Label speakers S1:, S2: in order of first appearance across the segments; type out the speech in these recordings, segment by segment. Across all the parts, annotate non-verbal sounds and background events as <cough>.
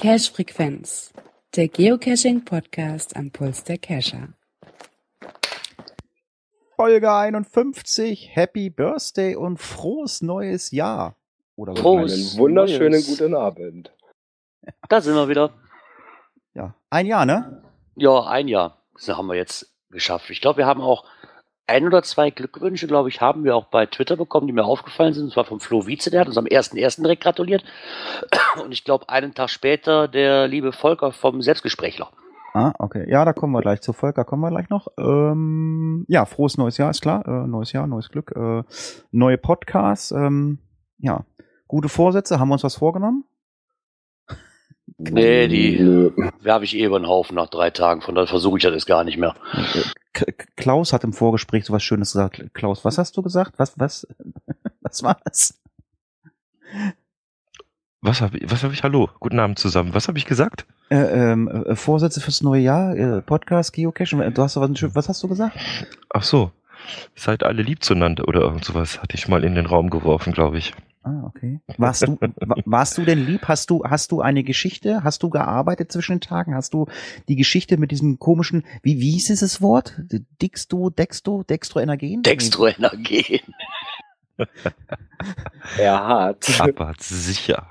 S1: Cache Frequenz, der Geocaching Podcast am Puls der Cacher.
S2: Folge 51, Happy Birthday und frohes neues Jahr.
S3: Oder so Einen wunderschönen neues. guten Abend. <laughs>
S4: Da sind wir wieder.
S2: Ja, ein Jahr, ne?
S4: Ja, ein Jahr. Das haben wir jetzt geschafft. Ich glaube, wir haben auch ein oder zwei Glückwünsche, glaube ich, haben wir auch bei Twitter bekommen, die mir aufgefallen sind. Das war vom Flo Wietze, der hat uns am 1.1. direkt gratuliert. <coughs> Und ich glaube, einen Tag später der liebe Volker vom Selbstgesprächler.
S2: Ah, okay. Ja, da kommen wir gleich zu Volker, kommen wir gleich noch. Ähm, ja, frohes neues Jahr, ist klar. Äh, neues Jahr, neues Glück. Äh, neue Podcasts. Ähm, ja, gute Vorsätze. Haben wir uns was vorgenommen?
S4: Nee, die werfe ich eh über den Haufen nach drei Tagen, von daher versuche ich das gar nicht mehr.
S2: Klaus hat im Vorgespräch so was Schönes gesagt. Klaus, was hast du gesagt? Was, was, <laughs> was war das?
S5: Was habe ich, was hab ich, hallo, guten Abend zusammen. Was habe ich gesagt?
S2: Äh, ähm, äh, Vorsätze fürs neue Jahr, äh, Podcast, Geocaching, du hast was, was hast du gesagt?
S5: Ach so, seid alle lieb zueinander oder irgend sowas hatte ich mal in den Raum geworfen, glaube ich.
S2: Ah, okay. Warst du, warst du denn lieb? Hast du, hast du eine Geschichte? Hast du gearbeitet zwischen den Tagen? Hast du die Geschichte mit diesem komischen, wie, wie hieß dieses Wort? Dixto, Dexto, Dextroenergen?
S4: Dextroenergen. <laughs>
S3: er hat.
S5: Aber sicher.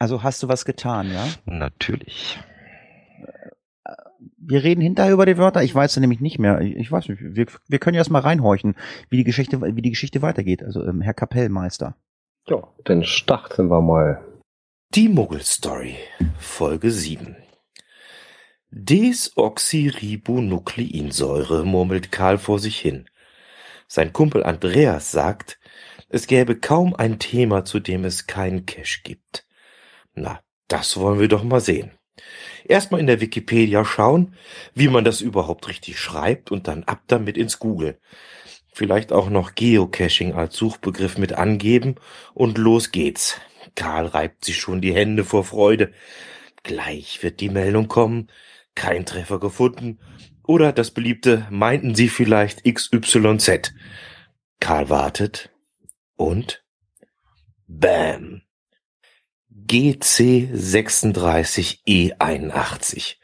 S2: Also hast du was getan, ja?
S5: Natürlich.
S2: Wir reden hinterher über die Wörter. Ich weiß nämlich nicht mehr. Ich weiß nicht. Wir, wir können ja erst mal reinhorchen, wie die Geschichte, wie die Geschichte weitergeht. Also ähm, Herr Kapellmeister.
S3: Ja, dann starten wir mal.
S6: Die Muggel-Story, Folge 7. Desoxyribonukleinsäure, murmelt Karl vor sich hin. Sein Kumpel Andreas sagt, es gäbe kaum ein Thema, zu dem es keinen Cash gibt. Na, das wollen wir doch mal sehen. Erstmal in der Wikipedia schauen, wie man das überhaupt richtig schreibt und dann ab damit ins Google. Vielleicht auch noch Geocaching als Suchbegriff mit angeben und los geht's. Karl reibt sich schon die Hände vor Freude. Gleich wird die Meldung kommen, kein Treffer gefunden oder das beliebte meinten Sie vielleicht XYZ. Karl wartet und Bam. GC36E81.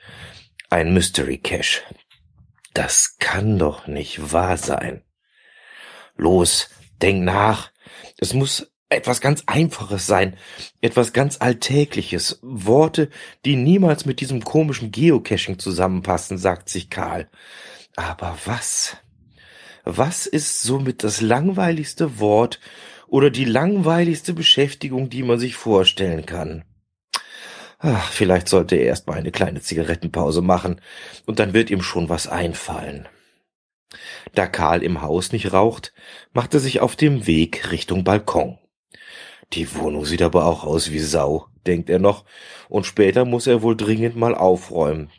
S6: Ein Mystery Cache. Das kann doch nicht wahr sein. Los, denk nach. Es muss etwas ganz Einfaches sein, etwas ganz Alltägliches, Worte, die niemals mit diesem komischen Geocaching zusammenpassen, sagt sich Karl. Aber was? Was ist somit das langweiligste Wort oder die langweiligste Beschäftigung, die man sich vorstellen kann? Ach, vielleicht sollte er erst mal eine kleine Zigarettenpause machen, und dann wird ihm schon was einfallen. Da Karl im Haus nicht raucht, macht er sich auf dem Weg Richtung Balkon. Die Wohnung sieht aber auch aus wie Sau, denkt er noch, und später muss er wohl dringend mal aufräumen.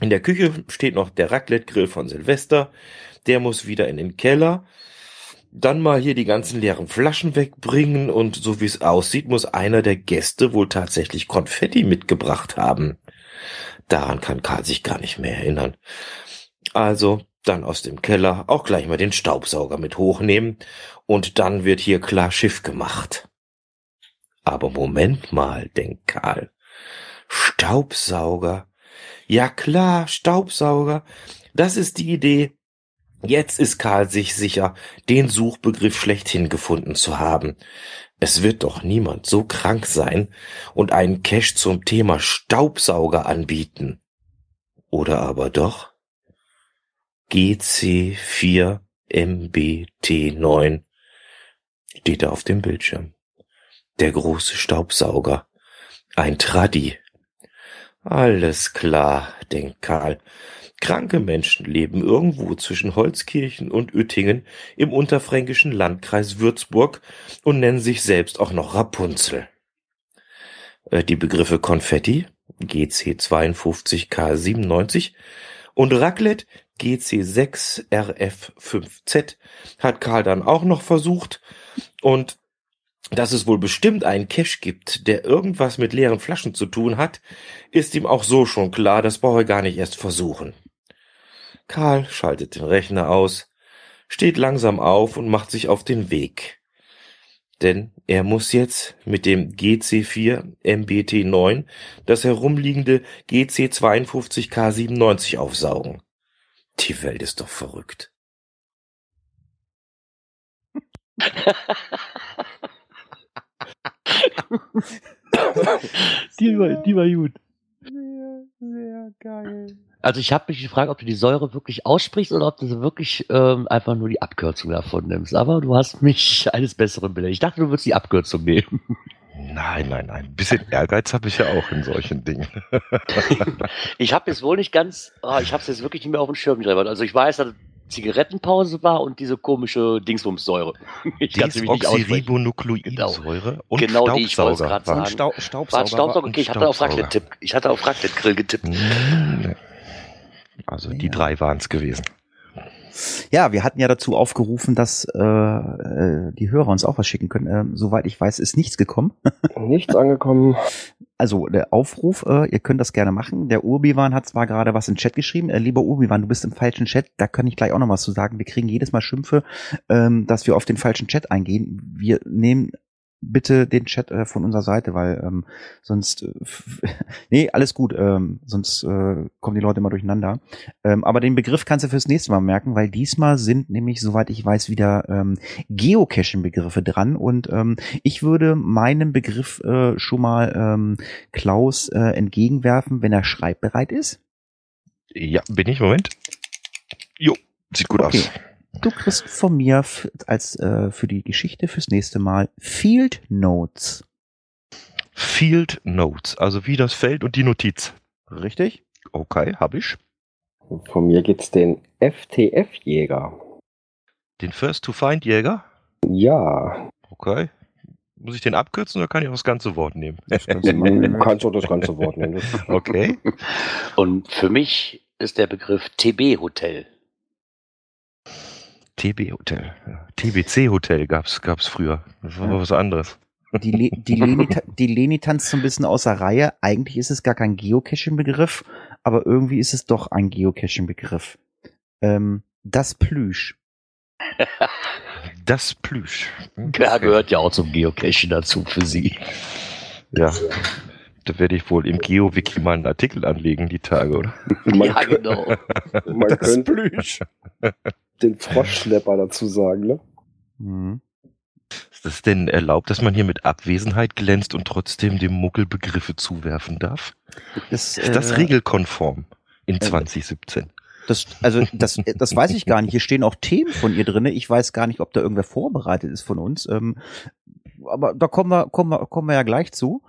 S6: In der Küche steht noch der Raclette-Grill von Silvester, der muss wieder in den Keller, dann mal hier die ganzen leeren Flaschen wegbringen und so wie es aussieht, muss einer der Gäste wohl tatsächlich Konfetti mitgebracht haben. Daran kann Karl sich gar nicht mehr erinnern. Also dann aus dem Keller auch gleich mal den Staubsauger mit hochnehmen und dann wird hier klar Schiff gemacht. Aber Moment mal, denkt Karl. Staubsauger. Ja klar, Staubsauger. Das ist die Idee. Jetzt ist Karl sich sicher, den Suchbegriff schlechthin gefunden zu haben. Es wird doch niemand so krank sein und einen Cache zum Thema Staubsauger anbieten. Oder aber doch? GC4MBT9 steht da auf dem Bildschirm. Der große Staubsauger. Ein Traddy. Alles klar, denkt Karl. Kranke Menschen leben irgendwo zwischen Holzkirchen und Uettingen im unterfränkischen Landkreis Würzburg und nennen sich selbst auch noch Rapunzel. Äh, die Begriffe Konfetti, GC52K97 und Raclette, GC6RF5Z hat Karl dann auch noch versucht und dass es wohl bestimmt einen Cache gibt, der irgendwas mit leeren Flaschen zu tun hat, ist ihm auch so schon klar, das brauche er gar nicht erst versuchen. Karl schaltet den Rechner aus, steht langsam auf und macht sich auf den Weg. Denn er muss jetzt mit dem GC4 MBT9 das herumliegende GC52K97 aufsaugen. Die Welt ist doch verrückt.
S5: die, war, die war gut.
S2: Sehr, sehr geil.
S4: Also ich habe mich gefragt, ob du die Säure wirklich aussprichst oder ob du so wirklich ähm, einfach nur die Abkürzung davon nimmst. Aber du hast mich eines Besseren belehrt. Ich dachte, du würdest die Abkürzung nehmen.
S5: Nein, nein, nein. Ein bisschen Ehrgeiz habe ich ja auch in solchen Dingen. <laughs>
S4: ich habe jetzt wohl nicht ganz, oh, ich habe es jetzt wirklich nicht mehr auf dem Schirm gehabt. Also ich weiß, dass Zigarettenpause war und diese komische Dingsbumssäure. <laughs>
S5: Desoxyribonukleinsäure
S4: genau. und genau die ich wollte gerade sagen. Und
S2: Stau Staubsauger.
S4: Staubsauger. Okay, ich hatte auf Raclette tipp. Ich hatte auf Raclette Grill getippt.
S5: Also die drei waren es gewesen.
S2: Ja, wir hatten ja dazu aufgerufen, dass äh, äh, die Hörer uns auch was schicken können. Ähm, soweit ich weiß, ist nichts gekommen. <laughs>
S3: nichts angekommen.
S2: Also der Aufruf, äh, ihr könnt das gerne machen. Der Urbiwan hat zwar gerade was im Chat geschrieben. Äh, lieber Urbiwan, du bist im falschen Chat. Da kann ich gleich auch noch was zu sagen. Wir kriegen jedes Mal Schimpfe, ähm, dass wir auf den falschen Chat eingehen. Wir nehmen bitte den Chat äh, von unserer Seite, weil ähm, sonst äh, <laughs> nee, alles gut, ähm, sonst äh, kommen die Leute immer durcheinander. Ähm, aber den Begriff kannst du fürs nächste Mal merken, weil diesmal sind nämlich, soweit ich weiß, wieder ähm, Geocaching-Begriffe dran und ähm, ich würde meinem Begriff äh, schon mal ähm, Klaus äh, entgegenwerfen, wenn er schreibbereit ist.
S5: Ja, bin ich, Moment. Jo, sieht gut okay. aus.
S2: Du kriegst von mir als äh, für die Geschichte fürs nächste Mal Field Notes.
S5: Field Notes, also wie das Feld und die Notiz.
S2: Richtig?
S5: Okay, hab ich.
S3: Von mir gibt's den FTF-Jäger.
S5: Den First to Find Jäger?
S3: Ja.
S5: Okay. Muss ich den abkürzen oder kann ich auch das ganze Wort nehmen?
S3: Du kannst auch das ganze Wort nehmen. <laughs>
S5: Okay.
S4: Und für mich ist der Begriff TB-Hotel.
S5: TB Hotel. TBC Hotel gab's, gab's früher. Das war ja. was anderes.
S2: Die, Le die, Leni, die Leni tanzt so ein bisschen außer Reihe. Eigentlich ist es gar kein Geocaching-Begriff, aber irgendwie ist es doch ein Geocaching-Begriff. Ähm, das Plüsch.
S5: das Plüsch.
S4: Ja, gehört ja auch zum Geocaching dazu für sie.
S5: Ja. Da werde ich wohl im GeoWiki mal einen Artikel anlegen, die Tage, oder?
S4: ja, genau.
S3: Man das könnte Plüsch. Den Froschschlepper dazu sagen, ne? Mhm.
S5: Ist das denn erlaubt, dass man hier mit Abwesenheit glänzt und trotzdem dem Muggel Begriffe zuwerfen darf? Das, ist das äh, regelkonform in äh, 2017?
S2: Das, also das, das weiß ich gar nicht. Hier stehen auch Themen von ihr drinne. Ich weiß gar nicht, ob da irgendwer vorbereitet ist von uns. Ähm, aber da kommen wir, kommen wir, kommen wir ja gleich zu.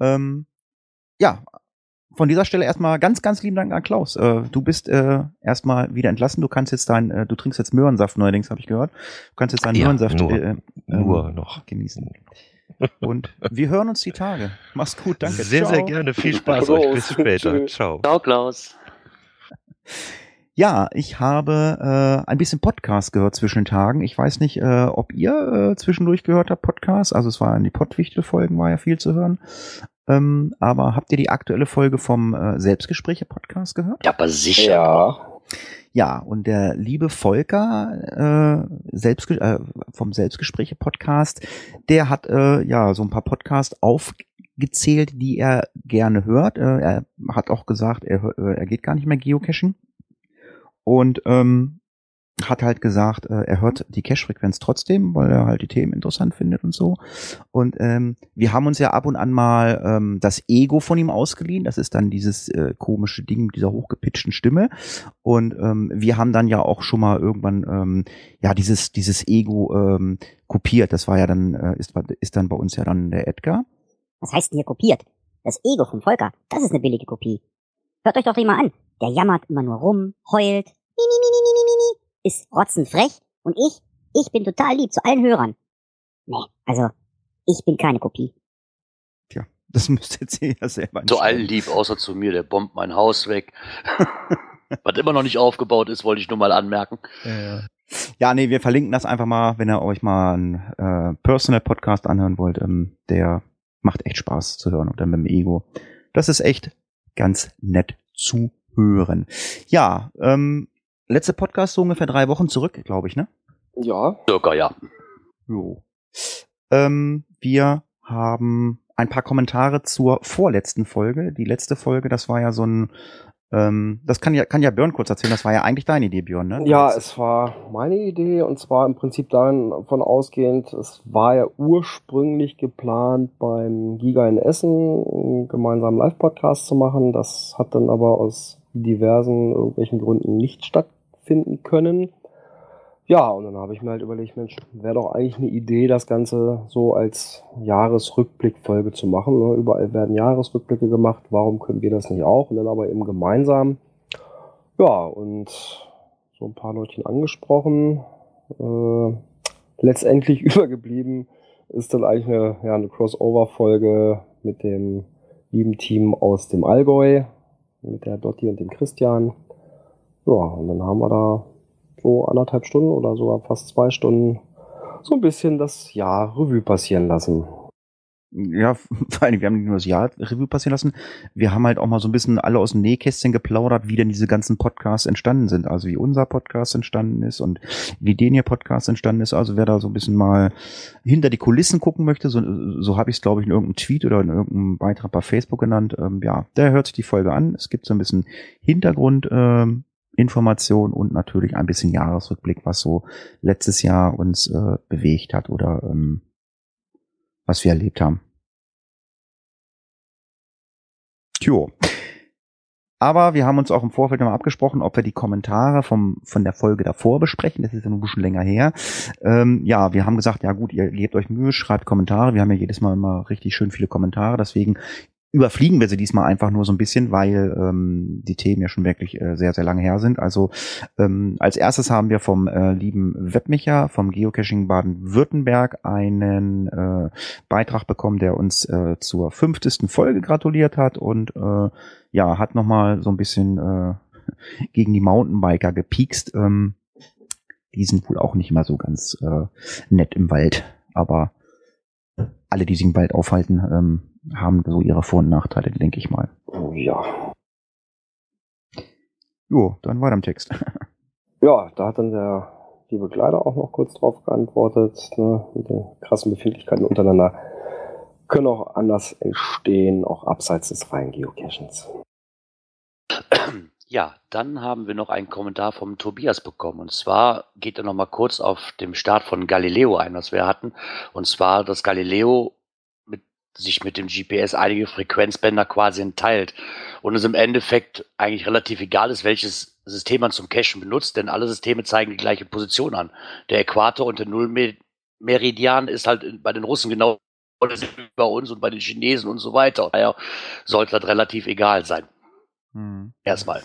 S2: Ähm, ja, von dieser Stelle erstmal ganz, ganz lieben Dank an Klaus. Äh, du bist äh, erstmal wieder entlassen. Du kannst jetzt dein, äh, du trinkst jetzt Möhrensaft neuerdings, habe ich gehört. Du kannst jetzt deinen ja, Möhrensaft
S5: nur,
S2: äh,
S5: äh, nur noch
S2: genießen. Und wir hören uns die Tage. Mach's gut, danke.
S5: Sehr,
S2: Ciao.
S5: sehr gerne. Viel Spaß euch. Bis später. Ciao.
S4: Ciao, Klaus.
S2: Ja, ich habe äh, ein bisschen Podcast gehört zwischen den Tagen. Ich weiß nicht, äh, ob ihr äh, zwischendurch gehört habt Podcast. Also es war in die Pottwichtel-Folgen war ja viel zu hören. Ähm, aber habt ihr die aktuelle Folge vom äh, Selbstgespräche-Podcast gehört?
S4: Ja, aber sicher.
S3: Ja.
S2: Ja, und der liebe Volker äh, Selbstge äh, vom Selbstgespräche-Podcast, der hat äh, ja so ein paar Podcasts aufgezählt, die er gerne hört. Äh, er hat auch gesagt, er, äh, er geht gar nicht mehr geocachen. Und ähm, hat halt gesagt, äh, er hört die Cache-Frequenz trotzdem, weil er halt die Themen interessant findet und so. Und ähm, wir haben uns ja ab und an mal ähm, das Ego von ihm ausgeliehen. Das ist dann dieses äh, komische Ding mit dieser hochgepitchten Stimme. Und ähm, wir haben dann ja auch schon mal irgendwann ähm, ja dieses dieses Ego ähm, kopiert. Das war ja dann äh, ist ist dann bei uns ja dann der Edgar.
S7: Was heißt denn hier kopiert? Das Ego von Volker, das ist eine billige Kopie. Hört euch doch den mal an. Der jammert immer nur rum, heult. Mi, mi, mi, mi, mi, mi, mi ist rotzenfrech und ich, ich bin total lieb zu allen Hörern. Nee, also, ich bin keine Kopie.
S2: Tja, das <laughs> müsst jetzt ihr ja selber
S4: Zu allen lieb, außer zu mir, der bombt mein Haus weg. <laughs> Was immer noch nicht aufgebaut ist, wollte ich nur mal anmerken.
S2: Ja, Ja, nee, wir verlinken das einfach mal, wenn ihr euch mal einen äh, Personal-Podcast anhören wollt. Ähm, der macht echt Spaß zu hören und dann mit dem Ego. Das ist echt ganz nett zu hören. Ja, ähm, letzte Podcast so ungefähr drei Wochen zurück, glaube ich, ne?
S3: Ja.
S4: Circa, ja.
S2: Jo. Ähm, wir haben ein paar Kommentare zur vorletzten Folge. Die letzte Folge, das war ja so ein, ähm, das kann ja, kann ja Björn kurz erzählen, das war ja eigentlich deine Idee, Björn, ne?
S3: Ja, es war meine Idee und zwar im Prinzip davon ausgehend, es war ja ursprünglich geplant, beim Giga in Essen einen gemeinsamen Live-Podcast zu machen. Das hat dann aber aus diversen irgendwelchen Gründen nicht stattfinden können. Ja, und dann habe ich mir halt überlegt, Mensch, wäre doch eigentlich eine Idee, das Ganze so als Jahresrückblickfolge zu machen. Ne? Überall werden Jahresrückblicke gemacht, warum können wir das nicht auch? Und dann aber eben gemeinsam. Ja, und so ein paar Leutchen angesprochen. Äh, letztendlich <laughs> übergeblieben ist dann eigentlich eine, ja, eine Crossover-Folge mit dem lieben Team aus dem Allgäu, mit der Dotti und dem Christian. Ja, und dann haben wir da so anderthalb Stunden oder sogar fast zwei Stunden so ein bisschen das Jahr Revue passieren lassen.
S2: Ja, <laughs> vor allem, wir haben nicht nur das Jahr Revue passieren lassen, wir haben halt auch mal so ein bisschen alle aus dem Nähkästchen geplaudert, wie denn diese ganzen Podcasts entstanden sind. Also wie unser Podcast entstanden ist und wie den hier Podcast entstanden ist. Also wer da so ein bisschen mal hinter die Kulissen gucken möchte, so, so habe ich es, glaube ich, in irgendeinem Tweet oder in irgendeinem Beitrag bei Facebook genannt, ähm, ja, der hört sich die Folge an. Es gibt so ein bisschen Hintergrund, ähm, Information und natürlich ein bisschen Jahresrückblick, was so letztes Jahr uns äh, bewegt hat oder ähm, was wir erlebt haben. Tjo. Aber wir haben uns auch im Vorfeld nochmal abgesprochen, ob wir die Kommentare vom, von der Folge davor besprechen. Das ist ja ein bisschen länger her. Ähm, ja, wir haben gesagt, ja gut, ihr gebt euch Mühe, schreibt Kommentare. Wir haben ja jedes Mal immer richtig schön viele Kommentare. Deswegen überfliegen wir sie diesmal einfach nur so ein bisschen, weil ähm, die Themen ja schon wirklich äh, sehr, sehr lange her sind. Also ähm, als erstes haben wir vom äh, lieben Webmecher vom Geocaching Baden-Württemberg einen äh, Beitrag bekommen, der uns äh, zur fünftesten Folge gratuliert hat und äh, ja, hat nochmal so ein bisschen äh, <laughs> gegen die Mountainbiker gepiekst. Ähm, die sind wohl auch nicht immer so ganz äh, nett im Wald, aber alle, die sich im Wald aufhalten, ähm, haben so ihre Vor- und Nachteile, denke ich mal.
S3: Oh ja.
S2: Jo, dann weiter im Text. <laughs>
S3: Ja, da hat dann der liebe Kleider auch noch kurz drauf geantwortet, ne, mit den krassen Befindlichkeiten untereinander können auch anders entstehen, auch abseits des freien Geocachens.
S4: Ja, dann haben wir noch einen Kommentar vom Tobias bekommen. Und zwar geht er noch mal kurz auf dem Start von Galileo ein, was wir hatten. Und zwar, dass Galileo sich mit dem GPS einige Frequenzbänder quasi entteilt. Und es im Endeffekt eigentlich relativ egal ist, welches System man zum Cachen benutzt, denn alle Systeme zeigen die gleiche Position an. Der Äquator und der Nullmeridian ist halt bei den Russen genau bei uns und bei den Chinesen und so weiter. Daher sollte das relativ egal sein.
S2: Hm.
S4: Erstmal.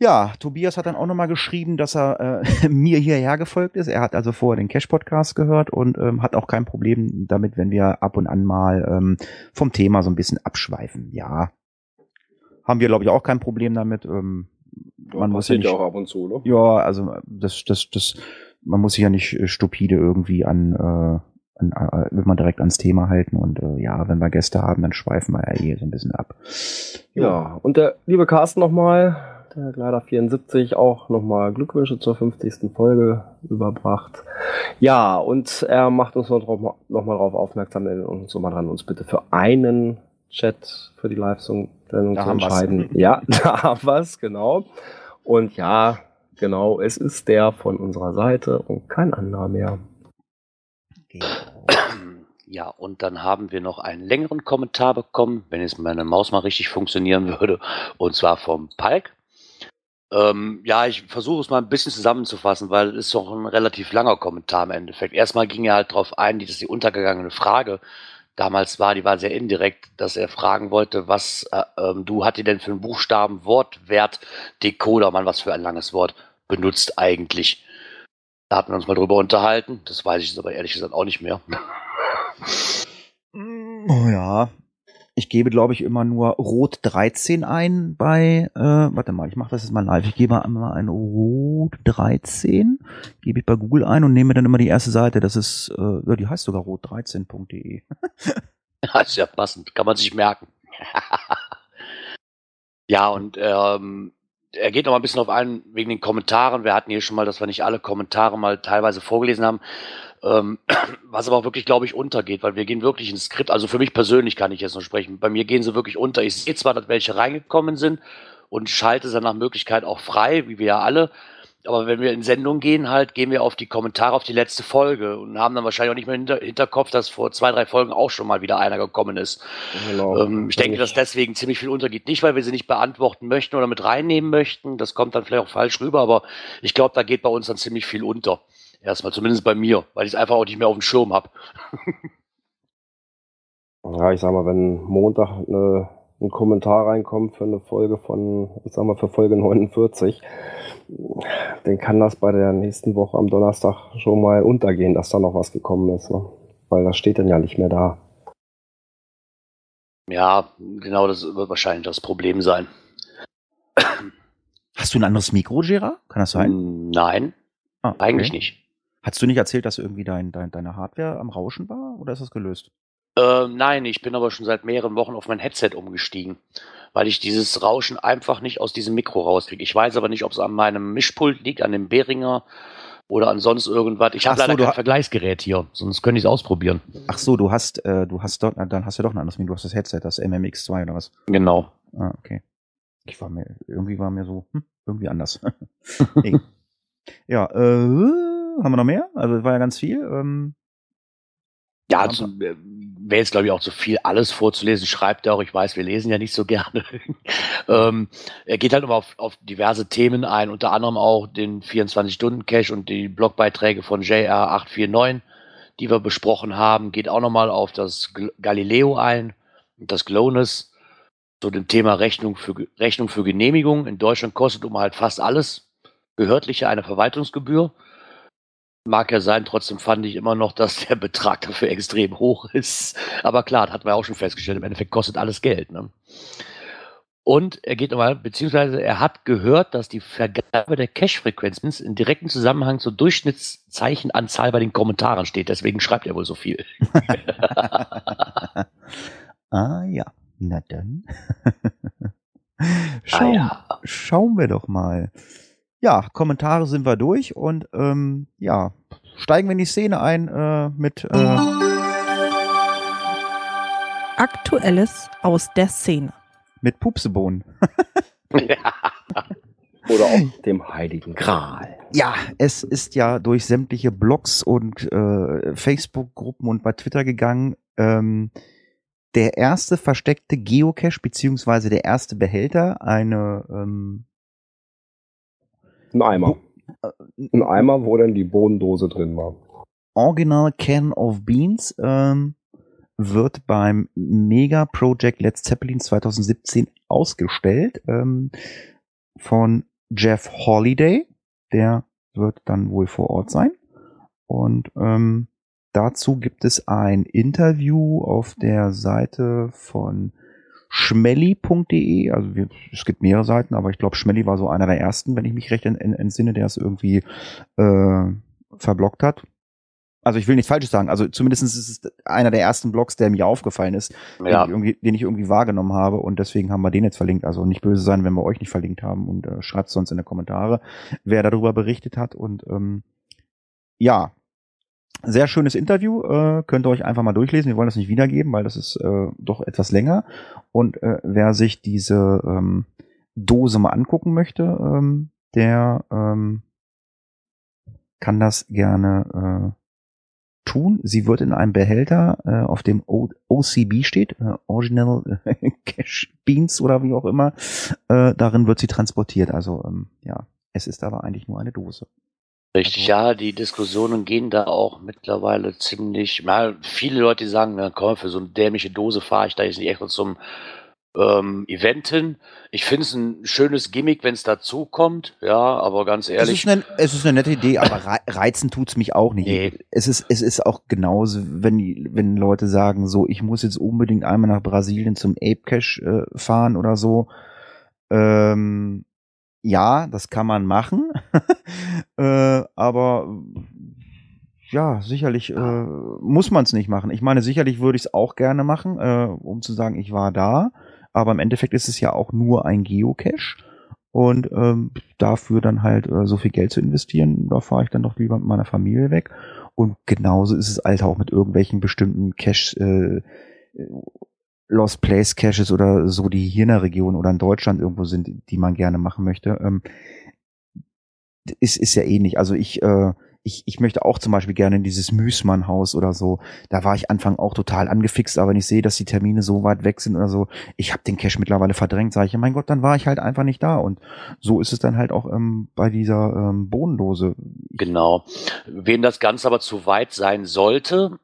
S2: Ja, Tobias hat dann auch nochmal geschrieben, dass er äh, <laughs> mir hierher gefolgt ist. Er hat also vorher den Cash-Podcast gehört und ähm, hat auch kein Problem damit, wenn wir ab und an mal ähm, vom Thema so ein bisschen abschweifen. Ja, haben wir, glaube ich, auch kein Problem damit. Ähm, man muss ja nicht,
S3: auch ab und zu, ne?
S2: ja, also das, das, das, man muss sich ja nicht äh, stupide irgendwie an, äh, an äh, will man direkt ans Thema halten und äh, ja, wenn wir Gäste haben, dann schweifen wir ja eh so ein bisschen ab.
S3: Ja, und der liebe Carsten nochmal, der Kleider 74, auch nochmal Glückwünsche zur 50. Folge überbracht. Ja, und er macht uns noch, drauf, noch mal darauf aufmerksam, erinnert uns so mal dran, uns bitte für einen Chat für die Live-Sendung zu entscheiden. <laughs> Ja, <laughs> da haben wir's, genau. Und ja, genau, es ist der von unserer Seite und kein anderer mehr.
S4: Ja, und dann haben wir noch einen längeren Kommentar bekommen, wenn jetzt meine Maus mal richtig funktionieren würde, und zwar vom Palk. Ähm, ja, ich versuche es mal ein bisschen zusammenzufassen, weil es ist doch ein relativ langer Kommentar im Endeffekt. Erstmal ging er halt darauf ein, dass die untergegangene Frage damals war, die war sehr indirekt, dass er fragen wollte, was äh, ähm, du hat denn für einen Buchstaben Wortwert Decoder, man was für ein langes Wort benutzt eigentlich. Da hatten wir uns mal drüber unterhalten. Das weiß ich jetzt aber ehrlich gesagt auch nicht mehr.
S2: Oh ja. Ich gebe, glaube ich, immer nur Rot 13 ein bei, äh, warte mal, ich mache das jetzt mal live. Ich gebe einmal ein Rot 13, gebe ich bei Google ein und nehme dann immer die erste Seite. Das ist, äh, die heißt sogar rot13.de.
S4: Das <laughs> ist ja passend, kann man sich merken. <laughs> ja, und ähm, er geht noch mal ein bisschen auf ein wegen den Kommentaren. Wir hatten hier schon mal, dass wir nicht alle Kommentare mal teilweise vorgelesen haben. Ähm, <clears throat> was aber auch wirklich, glaube ich, untergeht, weil wir gehen wirklich ins Skript. Also für mich persönlich kann ich jetzt noch sprechen. Bei mir gehen sie wirklich unter. Ich sehe zwar, dass welche reingekommen sind und schalte sie nach Möglichkeit auch frei, wie wir ja alle. Aber wenn wir in Sendung gehen, halt, gehen wir auf die Kommentare auf die letzte Folge und haben dann wahrscheinlich auch nicht mehr hinter, Hinterkopf, dass vor zwei, drei Folgen auch schon mal wieder einer gekommen ist. Genau. Ähm, ich denke, dass deswegen ziemlich viel untergeht. Nicht, weil wir sie nicht beantworten möchten oder mit reinnehmen möchten. Das kommt dann vielleicht auch falsch rüber, aber ich glaube, da geht bei uns dann ziemlich viel unter. Erstmal, zumindest bei mir, weil ich es einfach auch nicht mehr auf dem Schirm habe.
S3: ja, ich sag mal, wenn Montag eine, ein Kommentar reinkommt für eine Folge von, ich sag mal, für Folge 49, dann kann das bei der nächsten Woche am Donnerstag schon mal untergehen, dass da noch was gekommen ist. Ne? Weil das steht dann ja nicht mehr da.
S4: Ja, genau, das wird wahrscheinlich das Problem sein.
S2: Hast du ein anderes Mikro, Gera? Kann das sein?
S4: Nein, ah, okay. eigentlich nicht.
S2: Hast du nicht erzählt, dass irgendwie dein, dein, deine Hardware am Rauschen war oder ist das gelöst?
S4: Ähm, nein, ich bin aber schon seit mehreren Wochen auf mein Headset umgestiegen, weil ich dieses Rauschen einfach nicht aus diesem Mikro rauskriege. Ich weiß aber nicht, ob es an meinem Mischpult liegt, an dem Behringer oder an sonst irgendwas. Ich habe leider so, kein Vergleichsgerät hier, sonst könnte ich es ausprobieren.
S2: Ach so, du hast, äh, du hast dort, dann hast du doch ein anderes Mikro, du hast das Headset, das MMX2 oder was?
S4: Genau.
S2: Ah, okay. Ich war mir, irgendwie war mir so, hm, irgendwie anders. <laughs> <laughs> ja, äh, haben wir noch mehr? Also war ja ganz viel. Ähm,
S4: ja, äh, wäre jetzt, glaube ich, auch zu viel, alles vorzulesen. Schreibt er auch, ich weiß, wir lesen ja nicht so <laughs> gerne. ähm, er geht halt immer auf, auf diverse Themen ein, unter anderem auch den 24-Stunden-Cache und die Blogbeiträge von JR849, die wir besprochen haben. Geht auch nochmal auf das Galileo ein und das GLONASS zu dem Thema Rechnung für, Rechnung für Genehmigung. In Deutschland kostet um halt fast alles behördliche eine Verwaltungsgebühr. Mag ja sein, trotzdem fand ich immer noch, dass der Betrag dafür extrem hoch ist. Aber klar, das hatten wir auch schon festgestellt, im Endeffekt kostet alles Geld. Ne? Und er geht nochmal, beziehungsweise er hat gehört, dass die Vergabe der Cache-Frequenzen in direktem Zusammenhang zur Durchschnittszeichenanzahl bei den Kommentaren steht. Deswegen schreibt er wohl so viel. <laughs>
S2: ah ja, na dann. Schauen, ah, ja. schauen wir doch mal ja, Kommentare sind wir durch und ähm, ja, steigen wir in die Szene ein äh, mit äh
S8: Aktuelles aus der Szene.
S2: Mit Pupsebohnen. <laughs>
S3: Oder auch dem Heiligen Gral.
S2: Ja, es ist ja durch sämtliche Blogs und äh, Facebook-Gruppen und bei Twitter gegangen. Ähm, der erste versteckte Geocache beziehungsweise der erste Behälter, eine ähm,
S3: ein Eimer. Äh, ein Eimer, wo dann die Bodendose drin war.
S2: Original Can of Beans ähm, wird beim Mega Project Let's Zeppelin 2017 ausgestellt ähm, von Jeff Holiday. Der wird dann wohl vor Ort sein. Und ähm, dazu gibt es ein Interview auf der Seite von schmelly.de, also wir, es gibt mehrere Seiten, aber ich glaube, Schmelly war so einer der ersten, wenn ich mich recht entsinne, der es irgendwie äh, verblockt hat. Also ich will nichts Falsches sagen, also zumindest ist es einer der ersten Blogs, der mir aufgefallen ist, ja. den, ich den ich irgendwie wahrgenommen habe und deswegen haben wir den jetzt verlinkt. Also nicht böse sein, wenn wir euch nicht verlinkt haben und äh, schreibt sonst in die Kommentare, wer darüber berichtet hat und ähm, ja, sehr schönes Interview, äh, könnt ihr euch einfach mal durchlesen. Wir wollen das nicht wiedergeben, weil das ist äh, doch etwas länger. Und äh, wer sich diese ähm, Dose mal angucken möchte, ähm, der ähm, kann das gerne äh, tun. Sie wird in einem Behälter, äh, auf dem o OCB steht, äh, Original äh, <laughs> Cash Beans oder wie auch immer, äh, darin wird sie transportiert. Also ähm, ja, es ist aber eigentlich nur eine Dose.
S4: Richtig, also, ja, die Diskussionen gehen da auch mittlerweile ziemlich, mal viele Leute, die sagen, na komm, für so eine dämliche Dose fahre ich da jetzt nicht extra zum ähm, Event hin. Ich finde es ein schönes Gimmick, wenn es dazu kommt, ja, aber ganz
S2: Es
S4: ehrlich.
S2: ist, eine, es ist eine nette Idee, aber rei- reizen tut's mich auch nicht.
S4: Nee.
S2: Es ist, es ist auch genauso, wenn, wenn Leute sagen, so, ich muss jetzt unbedingt einmal nach Brasilien zum Ape Cash äh, fahren oder so. Ähm, ja, das kann man machen. <laughs> äh, aber ja, sicherlich äh, muss man es nicht machen. Ich meine, sicherlich würde ich es auch gerne machen, äh, um zu sagen, ich war da. Aber im Endeffekt ist es ja auch nur ein Geocache. Und ähm, dafür dann halt äh, so viel Geld zu investieren, da fahre ich dann doch lieber mit meiner Familie weg. Und genauso ist es halt auch mit irgendwelchen bestimmten Cache, äh, Lost Place Caches oder so, die hier in der Region oder in Deutschland irgendwo sind, die man gerne machen möchte. Ähm, ist, ist ja ähnlich. Also ich, äh, ich, ich möchte auch zum Beispiel gerne in dieses Müßmann-Haus oder so. Da war ich Anfang auch total angefixt, aber wenn ich sehe, dass die Termine so weit weg sind oder so, ich habe den Cash mittlerweile verdrängt, sage ich, mein Gott, dann war ich halt einfach nicht da. Und so ist es dann halt auch ähm, bei dieser ähm, Bohnendose.
S4: Genau. Wen das Ganze aber zu weit sein sollte,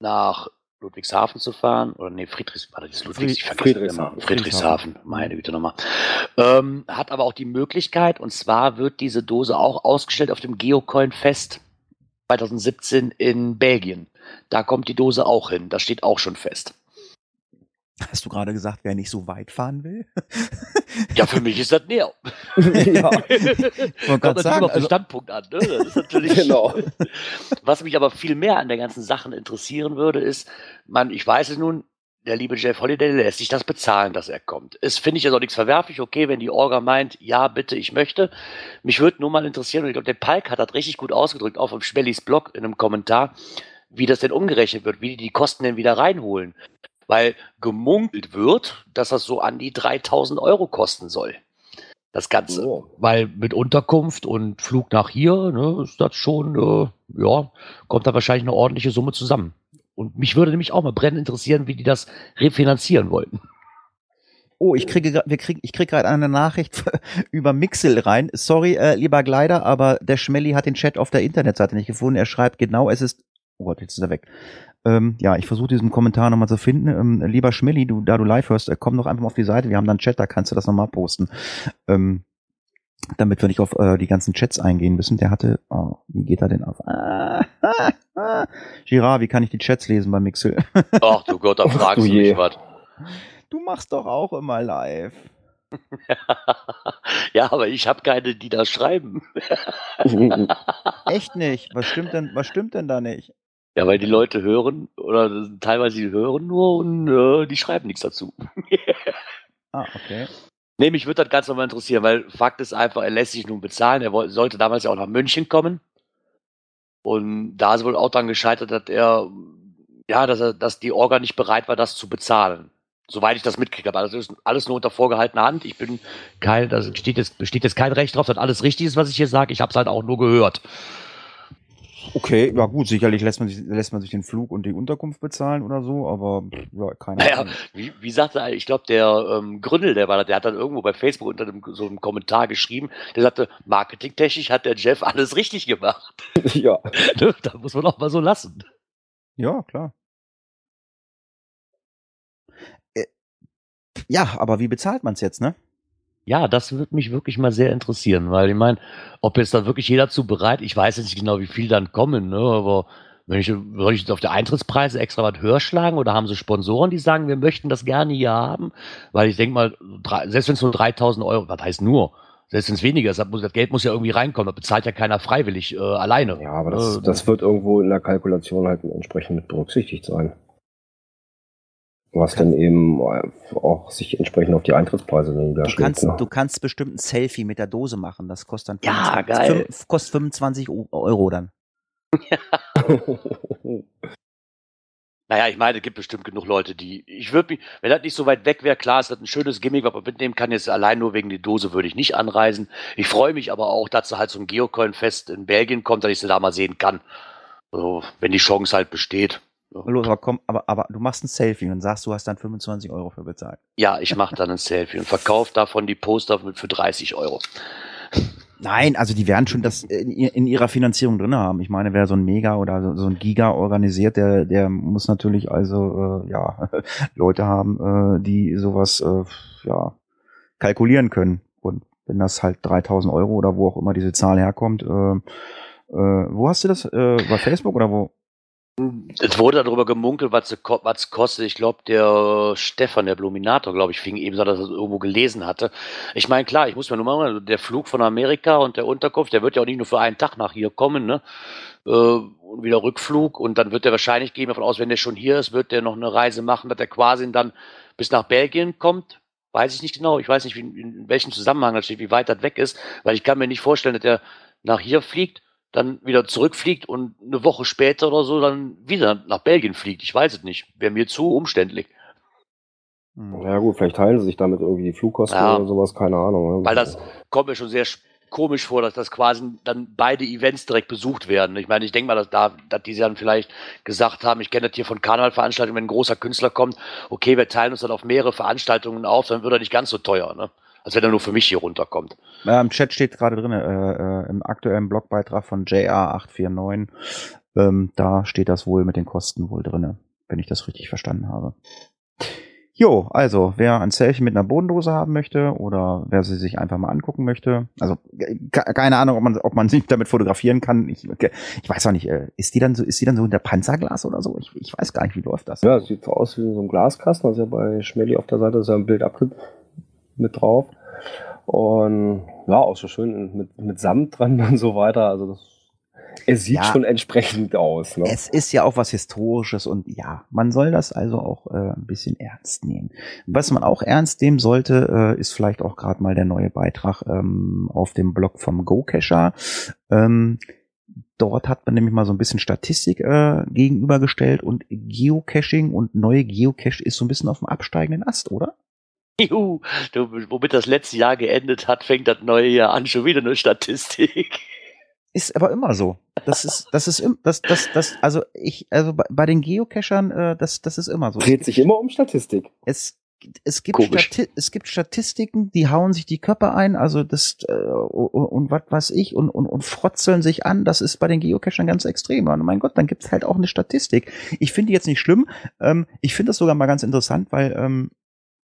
S4: nach Ludwigshafen zu fahren, oder nee, Friedrichs, warte, das Ludwigs, ich vergesse
S3: Friedrichshafen.
S4: immer. Friedrichshafen, meine Güte nochmal. Ähm, hat aber auch die Möglichkeit, und zwar wird diese Dose auch ausgestellt auf dem Geocoin Fest 2017 in Belgien. Da kommt die Dose auch hin, das steht auch schon fest.
S2: Hast du gerade gesagt, wer nicht so weit fahren will?
S4: Ja, für mich ist das näher. <laughs>
S3: ja,
S2: Ich <laughs> wollte
S4: Kommt
S2: sagen,
S4: auf den
S2: also,
S4: Standpunkt an. Ne? Das ist natürlich <laughs>
S3: genau.
S4: Was mich aber viel mehr an der ganzen Sachen interessieren würde, ist, man, ich weiß es nun, der liebe Jeff Holiday lässt sich das bezahlen, dass er kommt. Es finde ich jetzt auch nichts verwerflich, okay, wenn die Orga meint, ja, bitte, ich möchte. Mich würde nur mal interessieren, und ich glaube, der Palk hat das richtig gut ausgedrückt, auch auf Schmellis Blog in einem Kommentar, wie das denn umgerechnet wird, wie die die Kosten denn wieder reinholen. Weil gemunkelt wird, dass das so an die 3000 Euro kosten soll. Das Ganze.
S3: So.
S4: Weil mit Unterkunft und Flug nach hier, ne, ist das schon, äh, ja, kommt da wahrscheinlich eine ordentliche Summe zusammen. Und mich würde nämlich auch mal brennend interessieren, wie die das refinanzieren wollten.
S2: oh, ich kriege, wir kriegen, ich kriege gerade eine Nachricht <laughs> über Mixel rein. Sorry, äh, lieber Gleider, aber der Schmelly hat den Chat auf der Internetseite nicht gefunden. Er schreibt genau, es ist, oh Gott, jetzt ist er weg. Ähm, ja, ich versuche diesen Kommentar nochmal zu finden. Ähm, lieber Schmelly, du, da du live hörst, äh, komm doch einfach mal auf die Seite. Wir haben da einen Chat, da kannst du das nochmal posten. Ähm, damit wir nicht auf äh, die ganzen Chats eingehen müssen. Der hatte, oh, wie geht er denn auf? Ah, <laughs> ah, ah. Girard, wie kann ich die Chats lesen bei Mixel? <laughs>
S4: Ach du Gott, da fragst
S3: du
S4: du mich was.
S2: Du machst doch auch immer live. <laughs>
S4: ja, aber ich habe keine, die das schreiben.
S2: Echt nicht? Was stimmt denn, was stimmt denn da nicht?
S4: Ja, weil die Leute hören, oder teilweise die hören nur und äh, die schreiben nichts dazu.
S2: Ah, okay.
S4: Nee, mich würde das ganz normal interessieren, weil Fakt ist einfach, er lässt sich nun bezahlen. Er woll- sollte damals ja auch nach München kommen. Und da ist wohl auch dann gescheitert, dass er, ja, dass er, dass die Orga nicht bereit war, das zu bezahlen. Soweit ich das mitkriege. Aber das ist alles nur unter vorgehaltener Hand. Ich bin kein, da steht jetzt, besteht jetzt kein Recht drauf, dass alles richtig ist, was ich hier sage. Ich habe es halt auch nur gehört.
S2: Okay, ja gut, sicherlich lässt man sich, lässt man sich den Flug und die Unterkunft bezahlen oder so, aber ja, keine
S4: Naja,
S2: Ahnung.
S4: wie, wie sagte, er, ich glaube, der ähm, Gründel, der war da, der hat dann irgendwo bei Facebook unter dem, so einem Kommentar geschrieben, der sagte, marketingtechnisch hat der Jeff alles richtig gemacht. <laughs> <laughs>
S3: ja.
S4: Ne? da muss man auch mal so lassen.
S2: Ja, klar. Äh, Ja, aber wie bezahlt man es jetzt, ne?
S4: Ja, das würde mich wirklich mal sehr interessieren, weil ich meine, ob jetzt da wirklich jeder zu bereit, ich weiß jetzt nicht genau, wie viel dann kommen, ne, aber wenn ich, soll ich jetzt auf die Eintrittspreise extra was höher schlagen oder haben sie Sponsoren, die sagen, wir möchten das gerne hier haben? Weil ich denke mal, drei- selbst wenn es nur 3000 Euro, was heißt nur? Selbst wenn es weniger ist, das, Geld muss ja irgendwie reinkommen, das bezahlt ja keiner freiwillig äh, alleine.
S3: Ja, aber das,
S4: Äh,
S3: das wird irgendwo in der Kalkulation halt entsprechend mit berücksichtigt sein. Was dann eben auch sich entsprechend auf die Eintrittspreise dann
S2: Du
S3: niederschlägt.
S2: kannst,
S3: ne?
S2: du kannst bestimmt ein Selfie mit der Dose machen. Das kostet dann
S4: Ja,
S2: 25,
S4: geil.
S2: fünf- kostet 25 Eu- Euro dann. <laughs>
S4: Naja, ich meine, es gibt bestimmt genug Leute, die. Ich würde mich, wenn das nicht so weit weg wäre, klar, ist das ein schönes Gimmick, was man mitnehmen kann. Jetzt allein nur wegen der Dose würde ich nicht anreisen. Ich freue mich aber auch, dass so halt so ein Geocoin-Fest in Belgien kommt, dass ich sie da mal sehen kann. Also, wenn die Chance halt besteht.
S2: Los, aber komm, aber, aber du machst ein Selfie und sagst, du hast dann 25 Euro für bezahlt.
S4: Ja, ich mache dann ein Selfie und verkaufe davon die Poster für 30 Euro.
S2: Nein, also die werden schon das in, in ihrer Finanzierung drin haben. Ich meine, wer so ein Mega oder so, so ein Giga organisiert, der, der muss natürlich also äh, ja <laughs> Leute haben, äh, die sowas äh, ja kalkulieren können. Und wenn das halt 3000 Euro oder wo auch immer diese Zahl herkommt, äh, äh, wo hast du das? Äh, bei Facebook oder wo?
S4: Es wurde darüber gemunkelt, was es kostet. Ich glaube, der Stefan, der Bluminator, glaube ich, fing eben so, dass er es irgendwo gelesen hatte. Ich meine, klar, ich muss mir nur mal, der Flug von Amerika und der Unterkunft, der wird ja auch nicht nur für einen Tag nach hier kommen, ne? Äh, und wieder Rückflug und dann wird er wahrscheinlich, gehen davon aus, wenn der schon hier ist, wird der noch eine Reise machen, dass er quasi dann bis nach Belgien kommt. Weiß ich nicht genau. Ich weiß nicht, wie, in welchem Zusammenhang das steht, wie weit das weg ist, weil ich kann mir nicht vorstellen, dass er nach hier fliegt dann wieder zurückfliegt und eine Woche später oder so dann wieder nach Belgien fliegt. Ich weiß es nicht. Wäre mir zu umständlich.
S3: Hm. Ja gut, vielleicht teilen sie sich damit irgendwie die Flugkosten ja. oder sowas, keine Ahnung.
S4: Ne? Weil das kommt mir schon sehr komisch vor, dass das quasi dann beide Events direkt besucht werden. Ich meine, ich denke mal, dass da, dass die dann vielleicht gesagt haben, ich kenne das hier von Karnevalveranstaltungen, wenn ein großer Künstler kommt, okay, wir teilen uns dann auf mehrere Veranstaltungen auf, dann wird er nicht ganz so teuer, ne? Als wenn er nur für mich hier runterkommt.
S2: Ja, Im Chat steht gerade drin, äh, äh, im aktuellen Blogbeitrag von JR849, ähm, da steht das wohl mit den Kosten wohl drinne, wenn ich das richtig verstanden habe. Jo, also wer ein Selfie mit einer Bodendose haben möchte oder wer sie sich einfach mal angucken möchte, also keine Ahnung, ob man, ob man sich damit fotografieren kann. Ich, ich weiß auch nicht, äh, ist die dann so, ist die dann so in der Panzerglas oder so? Ich, ich weiß gar nicht, wie läuft das?
S3: Ja, sieht so aus wie so ein Glaskasten, also ja bei Schmelly auf der Seite ist ja ein Bild abge mit drauf. Und ja, auch so schön mit, mit Samt dran <laughs> und so weiter. Also das, es sieht ja, schon entsprechend aus. Ne?
S2: Es ist ja auch was Historisches und ja, man soll das also auch äh, ein bisschen ernst nehmen. Was man auch ernst nehmen sollte, äh, ist vielleicht auch gerade mal der neue Beitrag ähm, auf dem Blog vom GoCacher. Ähm, dort hat man nämlich mal so ein bisschen Statistik äh, gegenübergestellt und Geocaching und neue Geocache ist so ein bisschen auf dem absteigenden Ast, oder?
S4: Juhu, du, womit das letzte Jahr geendet hat, fängt das neue Jahr an, schon wieder eine Statistik.
S2: Ist aber immer so. Das ist, das ist, das, das, das, also ich, also bei, bei den Geocachern, äh, das, das ist immer so.
S3: Dreht sich immer um Statistik.
S2: Es, es gibt, Stati es gibt Statistiken, die hauen sich die Köpfe ein, also das äh, und, und was weiß ich und, und, und frotzeln sich an. Das ist bei den Geocachern ganz extrem. Und mein Gott, dann gibt's halt auch eine Statistik. Ich finde die jetzt nicht schlimm. Ähm, ich finde das sogar mal ganz interessant, weil ähm,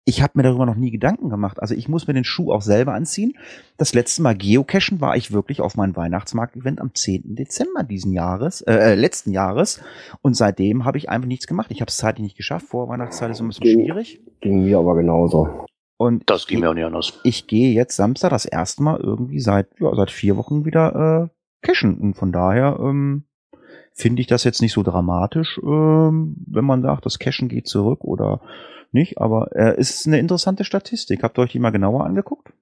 S2: ich habe mir darüber noch nie Gedanken gemacht. Also ich muss mir den Schuh auch selber anziehen. Das letzte Mal geocachen war ich wirklich auf meinem Weihnachtsmarkt-Event am 10. Dezember diesen Jahres, äh, äh, letzten Jahres. Und seitdem habe ich einfach nichts gemacht. Ich habe es zeitlich nicht geschafft. Vor Weihnachtszeit ist ein bisschen ging, schwierig.
S3: Ging mir aber genauso.
S4: Und das ging mir auch nicht anders.
S2: Ich gehe jetzt Samstag das erste Mal irgendwie seit, ja, seit vier Wochen wieder äh, cashen. Und von daher ähm, finde ich das jetzt nicht so dramatisch, ähm, wenn man sagt, das Cashen geht zurück oder nicht, aber äh, ist eine interessante Statistik. Habt ihr euch die mal genauer angeguckt?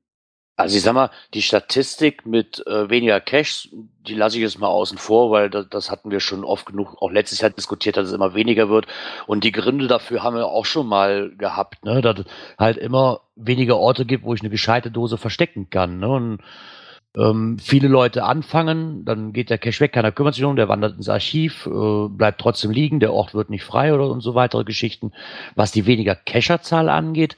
S4: Also ich sag mal, die Statistik mit äh, weniger Cash, die lasse ich jetzt mal außen vor, weil das, das hatten wir schon oft genug, auch letztes Jahr diskutiert, dass es immer weniger wird. Und die Gründe dafür haben wir auch schon mal gehabt, ne? dass halt immer weniger Orte gibt, wo ich eine gescheite Dose verstecken kann. Ne? Und ähm, viele Leute anfangen, dann geht der Cash weg, keiner kümmert sich um, der wandert ins Archiv, äh, bleibt trotzdem liegen, der Ort wird nicht frei oder und so weitere Geschichten. Was die weniger Cacherzahl angeht,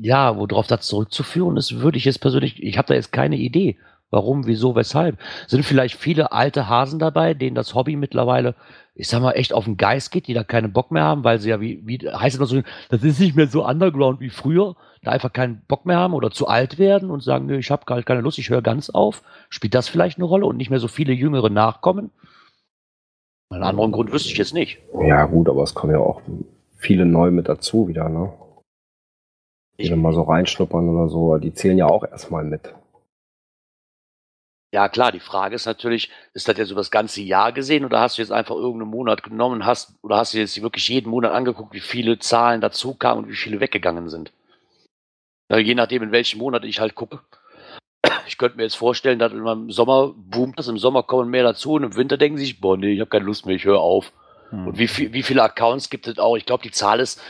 S4: ja, worauf das zurückzuführen ist, würde ich jetzt persönlich, ich habe da jetzt keine Idee. Warum, wieso, weshalb? Sind vielleicht viele alte Hasen dabei, denen das Hobby mittlerweile, ich sag mal, echt auf den Geist geht, die da keinen Bock mehr haben, weil sie ja, wie, wie heißt es immer so, das ist nicht mehr so underground wie früher, da einfach keinen Bock mehr haben oder zu alt werden und sagen, nö, ich habe halt keine Lust, ich höre ganz auf. Spielt das vielleicht eine Rolle und nicht mehr so viele Jüngere nachkommen? Einen anderen Grund wüsste ich jetzt nicht.
S3: Ja, gut, aber es kommen ja auch viele neu mit dazu wieder, ne? Die dann mal so reinschnuppern oder so, die zählen ja auch erstmal mit.
S4: Ja, klar, die Frage ist natürlich, ist das jetzt so das ganze Jahr gesehen oder hast du jetzt einfach irgendeinen Monat genommen hast oder hast du jetzt wirklich jeden Monat angeguckt, wie viele Zahlen dazu kamen und wie viele weggegangen sind? Ja, je nachdem, in welchem Monat ich halt gucke. Ich könnte mir jetzt vorstellen, dass im Sommer boomt das, im Sommer kommen mehr dazu und im Winter denken sie sich, boah, nee, ich habe keine Lust mehr, ich höre auf. Hm. Und wie, viel, wie viele Accounts gibt es auch? Ich glaube, die Zahl ist,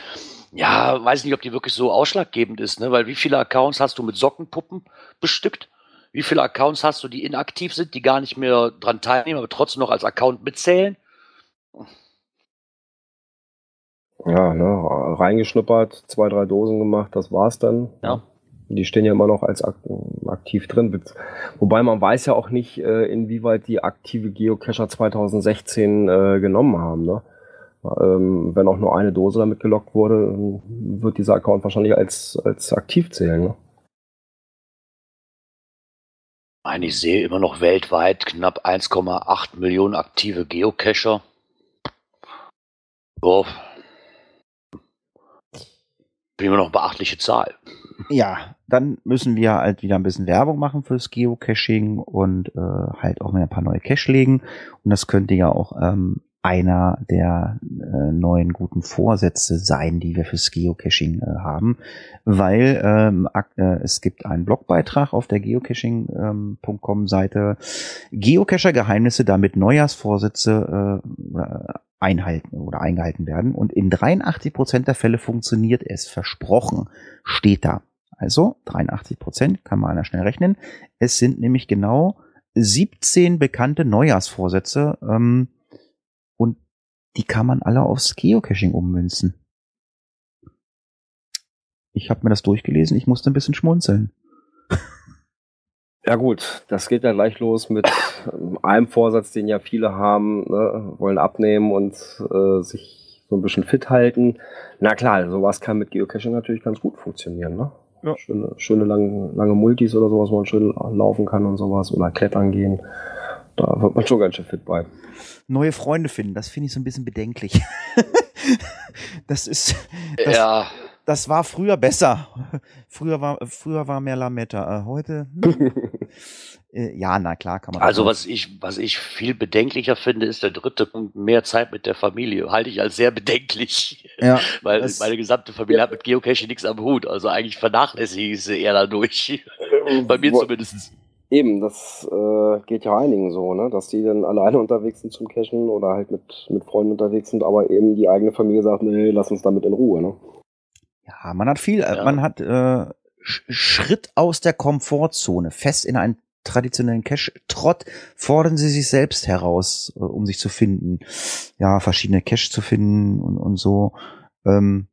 S4: ja, weiß nicht, ob die wirklich so ausschlaggebend ist, ne? weil wie viele Accounts hast du mit Sockenpuppen bestückt? Wie viele Accounts hast du, die inaktiv sind, die gar nicht mehr dran teilnehmen, aber trotzdem noch als Account mitzählen?
S3: Ja, ne, reingeschnuppert, zwei, drei Dosen gemacht, das war's dann.
S4: Ja.
S3: Die stehen ja immer noch als aktiv drin. Wobei man weiß ja auch nicht, äh, inwieweit die aktive Geocacher 2016 äh, genommen haben. Ne? Ähm, wenn auch nur eine Dose damit gelockt wurde, wird dieser Account wahrscheinlich als, als aktiv zählen. Ne?
S4: Ich sehe immer noch weltweit knapp 1,8 Millionen aktive Geocacher. Boah. Immer noch eine beachtliche Zahl.
S2: Ja, dann müssen wir halt wieder ein bisschen Werbung machen fürs Geocaching und äh, halt auch mal ein paar neue Cache legen. Und das könnte ja auch ähm, einer der äh, neuen guten Vorsätze sein, die wir fürs Geocaching äh, haben, weil ähm, äh, es gibt einen Blogbeitrag auf der geocaching.com ähm, Seite Geocacher Geheimnisse, damit Neujahrsvorsätze äh, einhalten oder eingehalten werden und in 83 Prozent der Fälle funktioniert es versprochen, steht da. Also 83 Prozent kann man einer schnell rechnen. Es sind nämlich genau 17 bekannte Neujahrsvorsätze, ähm, die kann man alle aufs Geocaching ummünzen. Ich habe mir das durchgelesen, ich musste ein bisschen schmunzeln.
S3: Ja gut, das geht ja gleich los mit einem Vorsatz, den ja viele haben, ne, wollen abnehmen und äh, sich so ein bisschen fit halten. Na klar, sowas kann mit Geocaching natürlich ganz gut funktionieren. Ne? Ja. Schöne, schöne lange, lange Multis oder sowas, wo man schön laufen kann und sowas oder klettern gehen. Da wird man schon ganz schön fit bei.
S2: Neue Freunde finden, das finde ich so ein bisschen bedenklich. <laughs> das ist. Das,
S4: ja.
S2: Das war früher besser. Früher war, früher war mehr Lametta. Äh, heute. Hm. <laughs> äh, ja, na klar kann man.
S4: Also was ich, was ich viel bedenklicher finde, ist der dritte Punkt, mehr Zeit mit der Familie. Halte ich als sehr bedenklich.
S2: Ja, <laughs>
S4: Weil meine gesamte Familie ja. hat mit Geocaching nichts am Hut. Also eigentlich vernachlässige ich sie eher dadurch. Bei mir zumindest.
S3: Eben, das äh, geht ja einigen so, ne? dass die dann alleine unterwegs sind zum Cashen oder halt mit, mit Freunden unterwegs sind, aber eben die eigene Familie sagt, nee, lass uns damit in Ruhe. Ne?
S2: Ja, man hat viel, äh, ja. man hat äh, Schritt aus der Komfortzone, fest in einen traditionellen Cache-Trott, fordern sie sich selbst heraus, äh, um sich zu finden. Ja, verschiedene Cache zu finden und, und so. Ähm,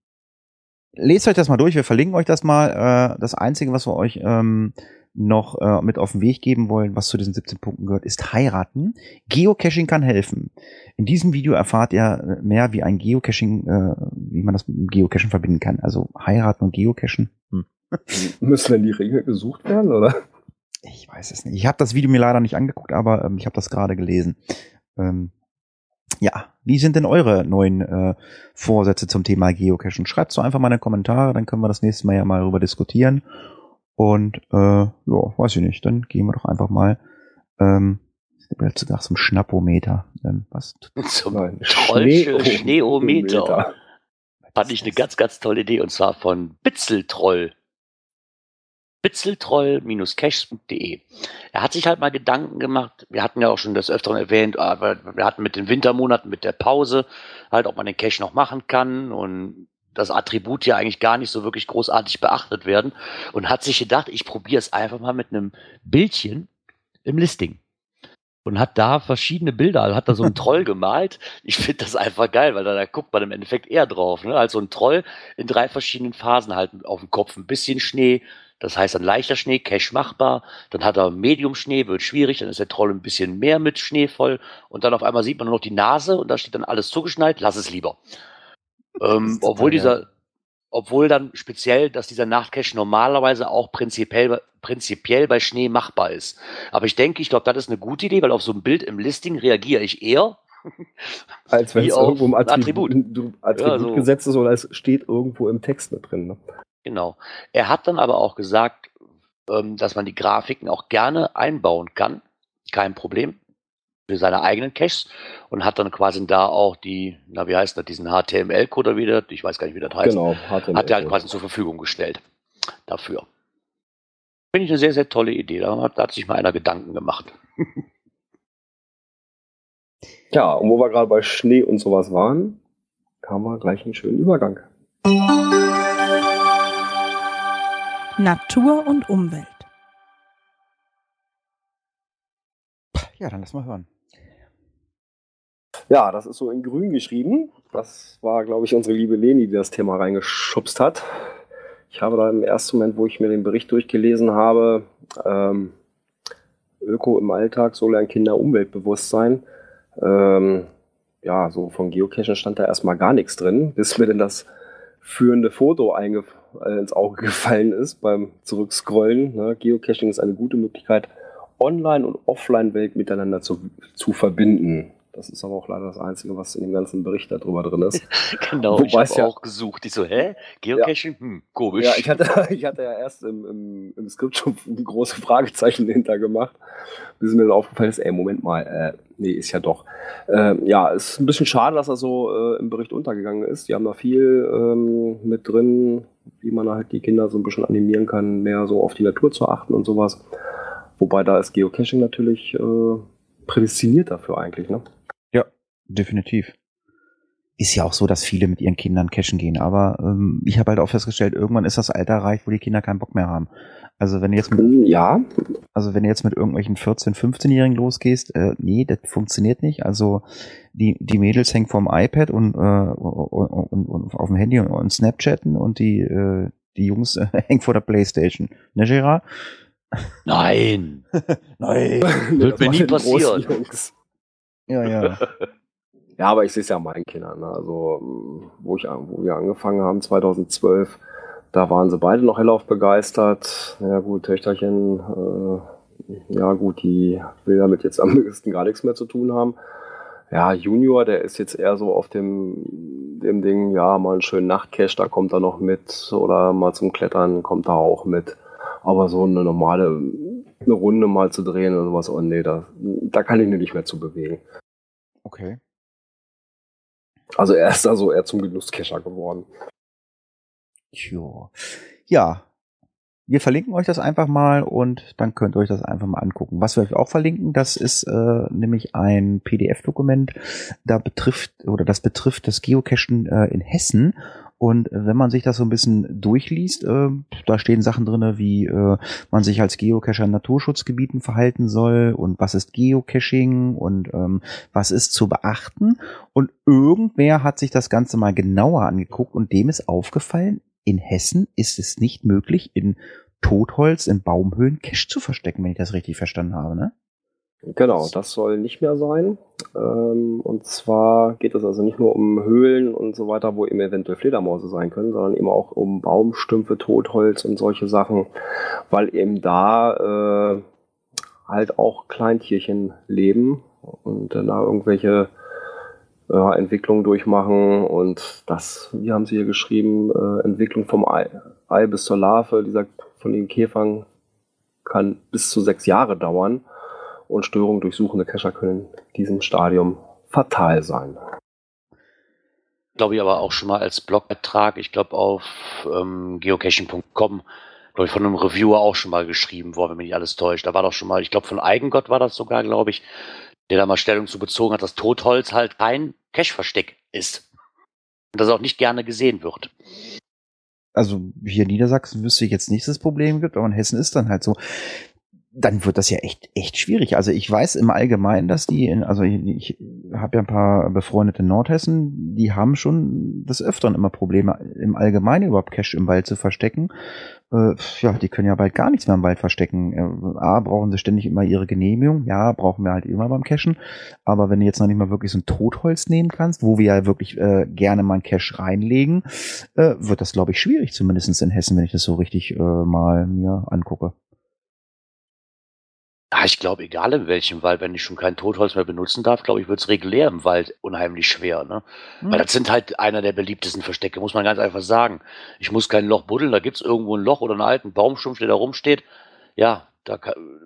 S2: lest euch das mal durch, wir verlinken euch das mal. Äh, das Einzige, was wir euch ähm, noch äh, mit auf den Weg geben wollen, was zu diesen 17 Punkten gehört, ist heiraten. Geocaching kann helfen. In diesem Video erfahrt ihr mehr, wie ein Geocaching, äh, wie man das mit dem Geocaching verbinden kann. Also heiraten und Geocachen. Hm. <laughs>
S3: Müssen denn die Regeln gesucht werden, oder?
S2: Ich weiß es nicht. Ich habe das Video mir leider nicht angeguckt, aber ähm, ich habe das gerade gelesen. Ähm, ja, wie sind denn eure neuen äh, Vorsätze zum Thema Geocaching? Schreibt so einfach mal in die Kommentare, dann können wir das nächste Mal ja mal darüber diskutieren. Und äh, ja, weiß ich nicht, dann gehen wir doch einfach mal ähm, jetzt sogar zum Schnappometer. Ähm, was? <laughs>
S4: Zum Trollsche Schneeometer. Fand ich eine ganz, ganz tolle Idee und zwar von Bitzeltroll. Bitzeltroll-caches.de. Er hat sich halt mal Gedanken gemacht. Wir hatten ja auch schon das Öfteren erwähnt, aber wir hatten mit den Wintermonaten, mit der Pause, halt, ob man den Cache noch machen kann und das Attribut ja eigentlich gar nicht so wirklich großartig beachtet werden und hat sich gedacht, ich probiere es einfach mal mit einem Bildchen im Listing. Und hat da verschiedene Bilder, also hat da so einen <laughs> Troll gemalt. Ich finde das einfach geil, weil da, da, guckt man im Endeffekt eher drauf. Ne? Also ein Troll in drei verschiedenen Phasen halt auf dem Kopf. Ein bisschen Schnee, das heißt ein leichter Schnee, Cash machbar. Dann hat er Medium Schnee, wird schwierig. Dann ist der Troll ein bisschen mehr mit Schnee voll. Und dann auf einmal sieht man nur noch die Nase und da steht dann alles zugeschneit, lass es lieber. Ähm, obwohl dieser, obwohl dann speziell, dass dieser Nachtcache normalerweise auch prinzipiell, prinzipiell bei Schnee machbar ist. Aber ich denke, ich glaube, das ist eine gute Idee, weil auf so ein Bild im Listing reagiere ich eher. <laughs>
S3: Als wenn es irgendwo im Attribut, Attribut, Attribut ja, so. gesetzt ist oder es steht irgendwo im Text mit drin. Ne?
S4: Genau. Er hat dann aber auch gesagt, ähm, dass man die Grafiken auch gerne einbauen kann. Kein Problem seine eigenen Caches und hat dann quasi da auch die, na wie heißt das, diesen HTML-Code wieder, ich weiß gar nicht, wie das heißt, genau, HTML hat er halt quasi zur Verfügung gestellt dafür. Finde ich eine sehr, sehr tolle Idee. Da hat, da hat sich mal einer Gedanken gemacht. <laughs>
S3: ja, und wo wir gerade bei Schnee und sowas waren, kam wir gleich einen schönen Übergang.
S8: Natur und Umwelt.
S2: Ja, dann lass mal hören.
S3: Ja, das ist so in grün geschrieben. Das war, glaube ich, unsere liebe Leni, die das Thema reingeschubst hat. Ich habe da im ersten Moment, wo ich mir den Bericht durchgelesen habe, ähm, Öko im Alltag, so lernen Kinder Umweltbewusstsein. Ähm, ja, so von Geocachen stand da erstmal gar nichts drin, bis mir denn das führende Foto äh, ins Auge <laughs> gefallen ist beim Zurückscrollen. Ne? Geocaching ist eine gute Möglichkeit, Online- und Offline-Welt miteinander zu, zu verbinden. Das ist aber auch leider das Einzige, was in dem ganzen Bericht darüber drin ist. <laughs>
S4: genau,
S3: Wobei
S4: ich habe
S3: es ja-
S4: auch gesucht. Ich so, hä? Geocaching? Hm, komisch.
S3: Ja, ich hatte, <laughs> ich hatte ja erst im, im, im Skript schon große Fragezeichen <laughs> dahinter gemacht, bis mir dann aufgefallen ist, ey, Moment mal, äh, nee, ist ja doch. Ähm, ja, es ist ein bisschen schade, dass er so äh, im Bericht untergegangen ist. Die haben da viel ähm, mit drin, wie man halt die Kinder so ein bisschen animieren kann, mehr so auf die Natur zu achten und sowas. Wobei da ist Geocaching natürlich äh, prädestiniert dafür eigentlich, ne?
S2: Definitiv. Ist ja auch so, dass viele mit ihren Kindern cashen gehen, aber ähm, ich habe halt auch festgestellt, irgendwann ist das Alter erreicht, wo die Kinder keinen Bock mehr haben. Also wenn du jetzt mit,
S3: Ja,
S2: also wenn du jetzt mit irgendwelchen 14, 15-Jährigen losgehst, äh, nee, das funktioniert nicht. Also die, die Mädels hängen vorm iPad und, äh, und, und, und auf dem Handy und, und Snapchatten und die, äh, die Jungs äh, <laughs> hängen vor der Playstation. Ne, Gerard?
S4: Nein. <laughs>
S2: Nein.
S4: Wird mir nie passieren.
S2: Ja, ja. <laughs>
S3: Ja, aber ich sehe es ja meinen Kindern. Ne? Also, wo, ich, wo wir angefangen haben, 2012, da waren sie beide noch hellauf begeistert. Ja gut, Töchterchen, äh, ja gut, die will damit jetzt am besten gar nichts mehr zu tun haben. Ja, Junior, der ist jetzt eher so auf dem, dem Ding, ja, mal einen schönen Nachtcash, da kommt er noch mit. Oder mal zum Klettern kommt er auch mit. Aber so eine normale, eine Runde mal zu drehen oder sowas, oh nee, da, da kann ich mich nicht mehr zu bewegen.
S2: Okay.
S3: Also er ist da so eher zum Genusskescher geworden.
S2: Jo. Ja. Wir verlinken euch das einfach mal und dann könnt ihr euch das einfach mal angucken. Was wir euch auch verlinken, das ist äh, nämlich ein PDF-Dokument, da betrifft oder das betrifft das Geocachen äh, in Hessen. Und wenn man sich das so ein bisschen durchliest, äh, da stehen Sachen drinne, wie äh, man sich als Geocacher in Naturschutzgebieten verhalten soll und was ist Geocaching und ähm, was ist zu beachten. Und irgendwer hat sich das Ganze mal genauer angeguckt und dem ist aufgefallen, in Hessen ist es nicht möglich, in Totholz, in Baumhöhlen Cash zu verstecken, wenn ich das richtig verstanden habe, ne?
S3: Genau, das soll nicht mehr sein. Ähm, und zwar geht es also nicht nur um Höhlen und so weiter, wo eben eventuell Fledermäuse sein können, sondern eben auch um Baumstümpfe, Totholz und solche Sachen, weil eben da äh, halt auch Kleintierchen leben und dann da irgendwelche ja, Entwicklungen durchmachen und das, wie haben sie hier geschrieben, äh, Entwicklung vom Ei, Ei bis zur Larve dieser von den Käfern kann bis zu sechs Jahre dauern und Störungen durch suchende Cacher können in diesem Stadium fatal sein.
S4: glaube ich aber auch schon mal als Blogbeitrag, ich glaube auf ähm, geocaching.com, glaube ich von einem Reviewer auch schon mal geschrieben worden, wenn mich nicht alles täuscht. Da war doch schon mal, ich glaube von Eigengott war das sogar, glaube ich, der da mal Stellung zu bezogen hat, dass Totholz halt kein Cache-Versteck ist. Und das auch nicht gerne gesehen wird.
S2: Also hier in Niedersachsen wüsste ich jetzt nicht, dass es Probleme gibt, aber in Hessen ist dann halt so. Dann wird das ja echt, echt schwierig. Also ich weiß im Allgemeinen, dass die, in, also ich, ich habe ja ein paar befreundete Nordhessen, die haben schon des Öfteren immer Probleme, im Allgemeinen überhaupt Cash im Wald zu verstecken. Äh, ja, die können ja bald gar nichts mehr im Wald verstecken. Äh, A, brauchen sie ständig immer ihre Genehmigung. Ja, brauchen wir halt immer beim Cashen. Aber wenn du jetzt noch nicht mal wirklich so ein Totholz nehmen kannst, wo wir ja wirklich äh, gerne mal ein Cash reinlegen, äh, wird das, glaube ich, schwierig, zumindest in Hessen, wenn ich das so richtig äh, mal mir angucke.
S4: Ja, ich glaube, egal in welchem Wald, wenn ich schon kein Totholz mehr benutzen darf, glaube ich, wird es regulär im Wald unheimlich schwer. Ne?
S2: Hm.
S4: Weil das sind halt einer der beliebtesten Verstecke, muss man ganz einfach sagen. Ich muss kein Loch buddeln, da gibt's irgendwo ein Loch oder einen alten Baumstumpf, der da rumsteht. Ja, da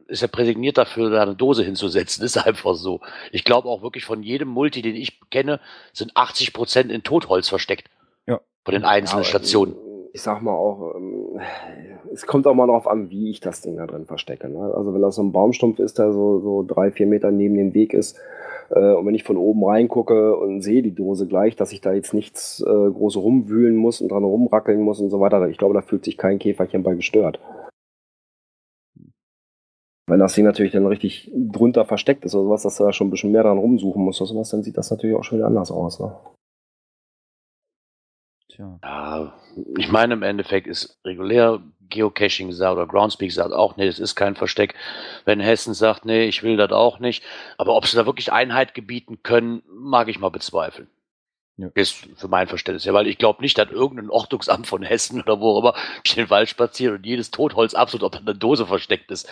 S4: ist er präsigniert dafür, da eine Dose hinzusetzen. <laughs> Ist einfach so. Ich glaube auch wirklich von jedem Multi, den ich kenne, sind 80 Prozent in Totholz versteckt.
S2: Ja.
S4: Von den einzelnen
S3: Ja,
S4: Stationen.
S3: Ich sag mal auch, ähm, es kommt auch mal darauf an, wie ich das Ding da drin verstecke. Ne? Also wenn das so ein Baumstumpf ist, der so, so drei, vier Meter neben dem Weg ist, äh, und wenn ich von oben reingucke und sehe die Dose gleich, dass ich da jetzt nichts äh, groß rumwühlen muss und dran rumrackeln muss und so weiter, ich glaube, da fühlt sich kein Käferchen bei gestört. Wenn das Ding natürlich dann richtig drunter versteckt ist oder sowas, dass du da schon ein bisschen mehr dran rumsuchen musst oder sowas, dann sieht das natürlich auch schon wieder anders aus. Ne?
S2: Tja.
S4: Ja, ich meine, im Endeffekt ist regulär Geocaching sagt oder Groundspeak sagt auch, nee, das ist kein Versteck. Wenn Hessen sagt, nee, ich will das auch nicht. Aber ob sie da wirklich Einheit gebieten können, mag ich mal bezweifeln.
S2: Ja.
S4: Ist für mein Verständnis. Ja, weil ich glaube nicht, dass irgendein Ordnungsamt von Hessen oder wo auch immer durch den Wald spaziert und jedes Totholz absolut ob da eine Dose versteckt ist.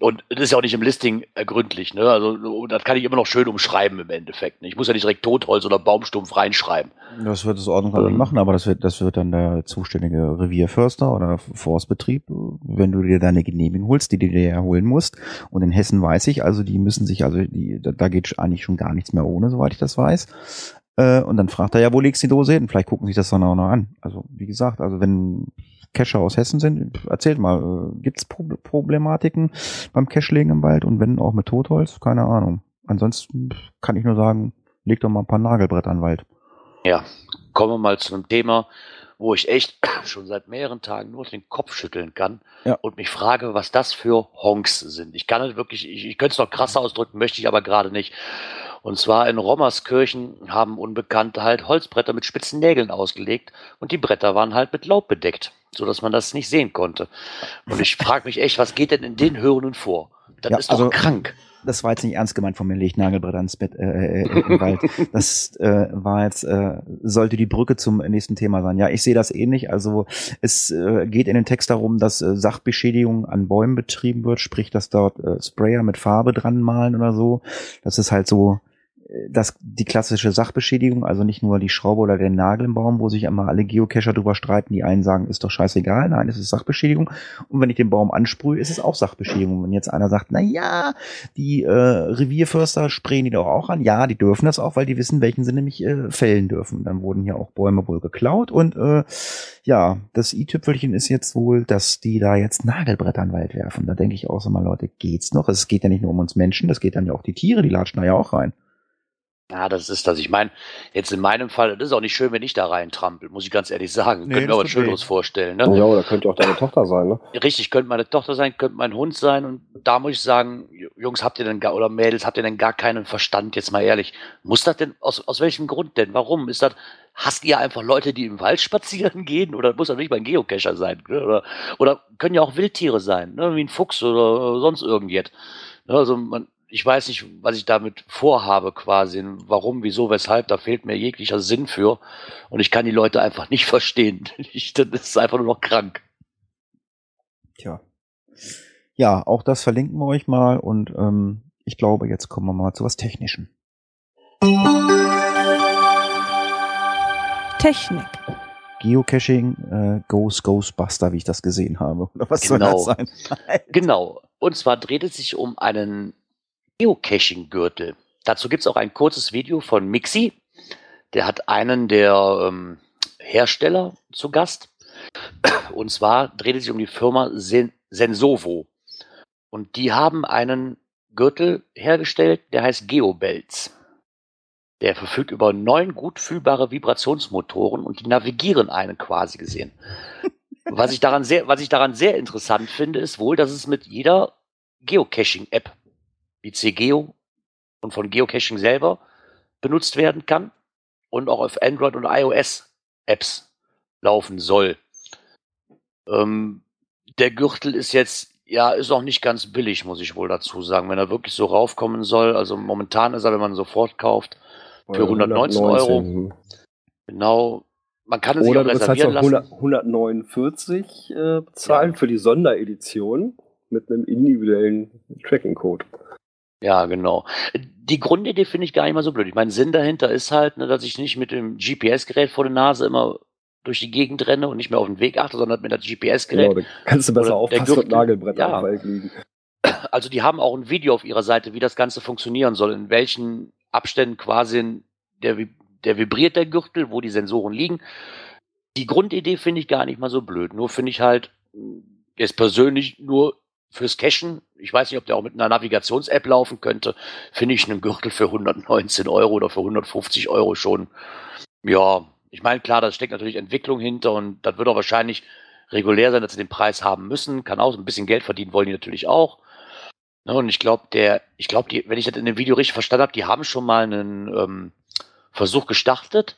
S4: Und das ist ja auch nicht im Listing ergründlich. Ne? Also das kann ich immer noch schön umschreiben im Endeffekt. Ne? Ich muss ja nicht direkt Totholz oder Baumstumpf reinschreiben.
S2: Das wird das Ordnungsamt
S4: Ähm.
S2: machen, aber das wird, das wird dann der zuständige Revierförster oder Forstbetrieb, wenn du dir deine Genehmigung holst, die du dir ja holen musst. Und in Hessen weiß ich, also die müssen sich, also die, da, da geht eigentlich schon gar nichts mehr ohne, soweit ich das weiß. Äh, und dann fragt er ja, wo legst du die Dose hin? Vielleicht gucken sich das dann auch noch an. Also wie gesagt, also wenn Cacher aus Hessen sind, erzählt mal, äh, gibt's Pro Problematiken beim Cachelegen im Wald und wenn auch mit Totholz? Keine Ahnung. Ansonsten kann ich nur sagen, leg doch mal ein paar Nagelbretter an den Wald.
S4: Ja, kommen wir mal zu einem Thema, wo ich echt schon seit mehreren Tagen nur den Kopf schütteln kann
S2: Ja.
S4: und mich frage, was das für Honks sind. Ich kann es wirklich, ich, ich könnte es noch krasser ausdrücken, möchte ich aber gerade nicht. Und zwar in Rommerskirchen haben Unbekannte halt Holzbretter mit spitzen Nägeln ausgelegt und die Bretter waren halt mit Laub bedeckt, so dass man das nicht sehen konnte. Und ich frage mich echt, was geht denn in den Hörenden vor? Das
S2: Ja,
S4: ist doch
S2: also-
S4: krank.
S2: das war jetzt nicht ernst gemeint von mir, legt Nagelbretter ins Bett äh, äh, im Wald. Das äh, war jetzt, äh, sollte die Brücke zum nächsten Thema sein. Ja, ich sehe das ähnlich. Also es äh, geht in den Text darum, dass äh, Sachbeschädigung an Bäumen betrieben wird, sprich, dass dort äh, Sprayer mit Farbe dran malen oder so. Das ist halt so äh, das, die klassische Sachbeschädigung, also nicht nur die Schraube oder der Nagel im Baum, wo sich immer alle Geocacher drüber streiten. Die einen sagen, ist doch scheißegal. Nein, es ist Sachbeschädigung. Und wenn ich den Baum ansprühe, ist es auch Sachbeschädigung. Wenn jetzt einer sagt, na ja, die äh, Revierförster sprayen die doch auch an. Ja, die dürfen das auch, weil die wissen, welchen sie nämlich äh, fällen dürfen. Dann wurden hier auch Bäume wohl geklaut. Und äh, ja, das i-Tüpfelchen ist jetzt wohl, dass die da jetzt Nagelbretter in Wald werfen. Da denke ich auch so mal, Leute, geht's noch? Es geht ja nicht nur um uns Menschen, das geht dann ja auch die Tiere, die latschen da ja auch rein.
S4: Ja, das ist das. Ich meine, jetzt in meinem Fall, das ist auch nicht schön, wenn ich da rein trampel, muss ich ganz ehrlich sagen.
S2: Nee,
S4: Könnte mir
S2: das
S4: aber was. Schöneres vorstellen. Ne?
S3: Ja, oder könnte auch deine Tochter sein, ne?
S4: Richtig, könnte meine Tochter sein, könnte mein Hund sein. Und da muss ich sagen, Jungs, habt ihr denn gar, oder Mädels, habt ihr denn gar keinen Verstand, jetzt mal ehrlich. Muss das denn, aus, aus welchem Grund denn? Warum? Ist das, hasst ihr einfach Leute, die im Wald <laughs> spazieren gehen? Oder muss das nicht mal ein Geocacher sein? Ne? Oder, oder können ja auch Wildtiere sein, ne? wie ein Fuchs oder sonst irgendjet. Ne? Also man, ich weiß nicht, was ich damit vorhabe quasi. Warum, wieso, weshalb, da fehlt mir jeglicher Sinn für. Und ich kann die Leute einfach nicht <laughs> verstehen. Ich, das ist einfach nur noch krank.
S2: Tja. Ja, auch das verlinken wir euch mal und ähm, ich glaube, jetzt kommen wir mal zu was Technischem.
S8: Technik.
S2: Geocaching äh, Goes Ghostbuster, wie ich das gesehen habe. Oder was soll
S4: Genau.
S2: das sein?
S4: Genau. Und zwar dreht es sich um einen Geocaching-Gürtel. Dazu gibt es auch ein kurzes Video von Mixi. Der hat einen der ähm, Hersteller zu Gast. Und zwar dreht es sich um die Firma Sen Sensovo. Und die haben einen Gürtel hergestellt, der heißt Geobelts. Der verfügt über neun gut fühlbare Vibrationsmotoren und die navigieren einen quasi gesehen. Was ich daran sehr, was ich daran sehr interessant finde, ist wohl, dass es mit jeder Geocaching-App wie CGeo und von Geocaching selber benutzt werden kann und auch auf Android und iOS Apps laufen soll. Ähm, der Gürtel ist jetzt, ja, ist auch nicht ganz billig, muss ich wohl dazu sagen, wenn er wirklich so raufkommen soll. Also momentan ist er, wenn man sofort kauft, für 119 Euro. genau. Man kann es sich
S3: Oder
S4: auch
S3: du bezahlst
S4: reservieren
S3: auch
S4: lassen.
S3: 100, 149 äh, bezahlen für die Sonderedition mit einem individuellen Tracking-Code.
S4: Ja, genau. Die Grundidee finde ich gar nicht mal so blöd. Ich meine, Sinn dahinter ist halt, ne, dass ich nicht mit dem GPS-Gerät vor der Nase immer durch die Gegend renne und nicht mehr auf den Weg achte, sondern mit dem GPS-Gerät.
S3: Genau, kannst du besser aufpassen und. Nagelbretter
S4: Ja.
S3: am Wald liegen.
S4: Also die haben auch ein Video auf ihrer Seite, wie das Ganze funktionieren soll, in welchen Abständen quasi der, der vibriert der Gürtel, wo die Sensoren liegen. Die Grundidee finde ich gar nicht mal so blöd. Nur finde ich halt, mh, jetzt persönlich nur fürs Cashen, ich weiß nicht, ob der auch mit einer Navigations-App laufen könnte, finde ich einen Gürtel für 119 Euro oder für 150 Euro schon, ja, ich meine, klar, da steckt natürlich Entwicklung hinter und das wird auch wahrscheinlich regulär sein, dass sie den Preis haben müssen. Kann auch ein bisschen Geld verdienen wollen die natürlich auch. Ne, und ich glaube, der, ich glaube, die, wenn ich das in dem Video richtig verstanden habe, die haben schon mal einen ähm, Versuch gestartet.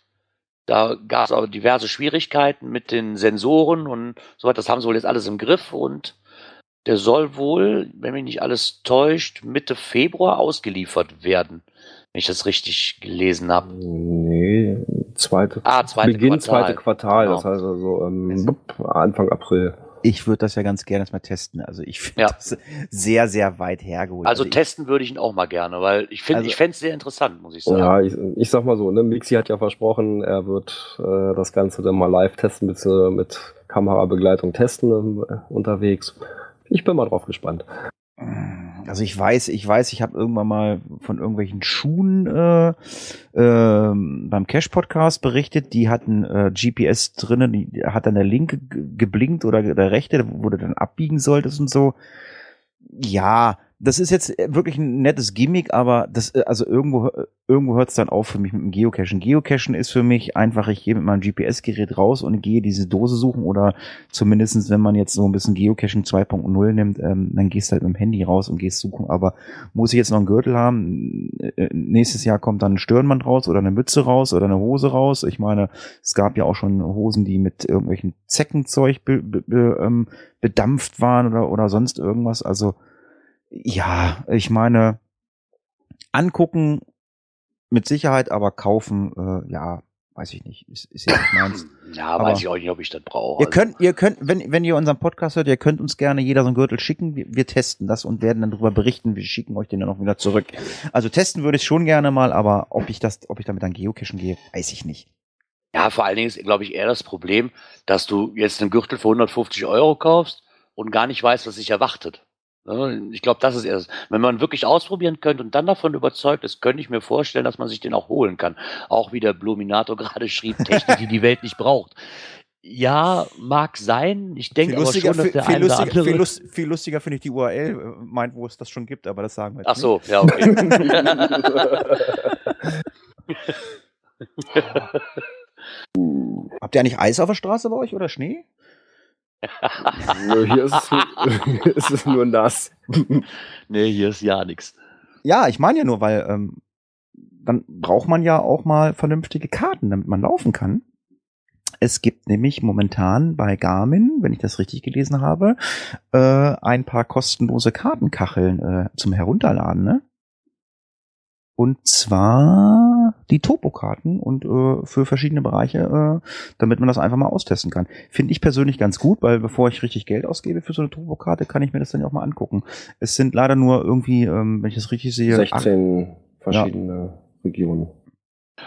S4: Da gab es aber diverse Schwierigkeiten mit den Sensoren und so weiter. Das haben sie wohl jetzt alles im Griff und der soll wohl, wenn mich nicht alles täuscht, Mitte Februar ausgeliefert werden. Wenn ich das richtig gelesen habe.
S3: Nee, zweite,
S4: Ah, zweite
S3: Beginn
S4: Quartal.
S3: zweite Quartal,
S4: Genau.
S3: das heißt also ähm, Anfang April.
S2: Ich würde das ja ganz gerne mal testen. Also ich finde
S4: Ja.
S2: das sehr, sehr weit hergeholt.
S4: Also
S2: ich,
S4: testen würde ich ihn auch mal gerne, weil ich finde,
S2: Also-
S4: ich fände es sehr interessant, muss ich sagen.
S3: Ja, ich, ich sag mal so, ne, Mixi hat ja versprochen, er wird äh, das Ganze dann mal live testen, mit, äh, mit Kamerabegleitung testen äh, unterwegs. Ich bin mal drauf gespannt.
S2: Also ich weiß, ich weiß, ich habe irgendwann mal von irgendwelchen Schuhen äh, ähm, beim Cash Podcast berichtet, die hatten äh, GPS drinnen, die hat dann der linke ge- geblinkt oder der rechte, wo du dann abbiegen solltest und so. Ja, das ist jetzt wirklich ein nettes Gimmick, aber das äh, also irgendwo irgendwo hört es dann auf für mich mit dem Geocachen. Geocachen ist für mich einfach, ich gehe mit meinem GPS-Gerät raus und gehe diese Dose suchen oder zumindestens, wenn man jetzt so ein bisschen Geocaching 2.0 nimmt, ähm, dann gehst du halt mit dem Handy raus und gehst suchen. Aber muss ich jetzt noch einen Gürtel haben? Äh, nächstes Jahr kommt dann ein Stirnband raus oder eine Mütze raus oder eine Hose raus. Ich meine, es gab ja auch schon Hosen, die mit irgendwelchen Zeckenzeug be, be, be, ähm, bedampft waren oder, oder sonst irgendwas. Also ja, ich meine, angucken mit Sicherheit, aber kaufen, äh, ja, weiß ich nicht, ist, ist ja nicht meins. <clears throat>
S4: Ja,
S2: Aber-
S4: weiß ich auch nicht, ob ich das brauche.
S2: Ihr könnt, ihr könnt, wenn, wenn ihr unseren Podcast hört, ihr könnt uns gerne jeder so einen Gürtel schicken. Wir, wir testen das und werden dann darüber berichten. Wir schicken euch den dann auch wieder zurück. Also testen würde ich schon gerne mal, aber ob ich das, ob ich damit dann geocachen gehe, weiß ich nicht.
S4: Ja, vor allen Dingen ist, glaube ich, eher das Problem, dass du jetzt einen Gürtel für 150 Euro kaufst und gar nicht weißt, was sich erwartet. Ne, Ich glaube, das ist erst. Wenn man wirklich ausprobieren könnte und dann davon überzeugt ist, könnte ich mir vorstellen, dass man sich den auch holen kann. Auch wie der Bluminato <laughs> gerade schrieb, Technik, die die Welt nicht braucht. Ja, mag sein. Ich denke aber schon, dass der eine oder andere...
S2: viel lustiger finde ich die URL, äh, meint, wo es das schon gibt, aber das sagen wir jetzt
S4: Ach so, ja, okay.
S2: nicht. <laughs> Habt ihr eigentlich Eis auf der Straße bei euch oder Schnee?
S3: Nö, Hier ist es, hier <laughs> <laughs> ist es nur nass.
S4: nee, hier ist ja nichts.
S2: Ja, ich meine ja nur, weil ähm, dann braucht man ja auch mal vernünftige Karten, damit man laufen kann. Es gibt nämlich momentan bei Garmin, wenn ich das richtig gelesen habe, äh, ein paar kostenlose Kartenkacheln äh, zum Herunterladen, ne? Und zwar die Topokarten und äh, für verschiedene Bereiche, äh, damit man das einfach mal austesten kann. Finde ich persönlich ganz gut, weil bevor ich richtig Geld ausgebe für so eine Topokarte, kann ich mir das dann ja auch mal angucken. Es sind leider nur irgendwie, ähm, wenn ich das richtig sehe, acht-
S3: 16 verschiedene Regionen.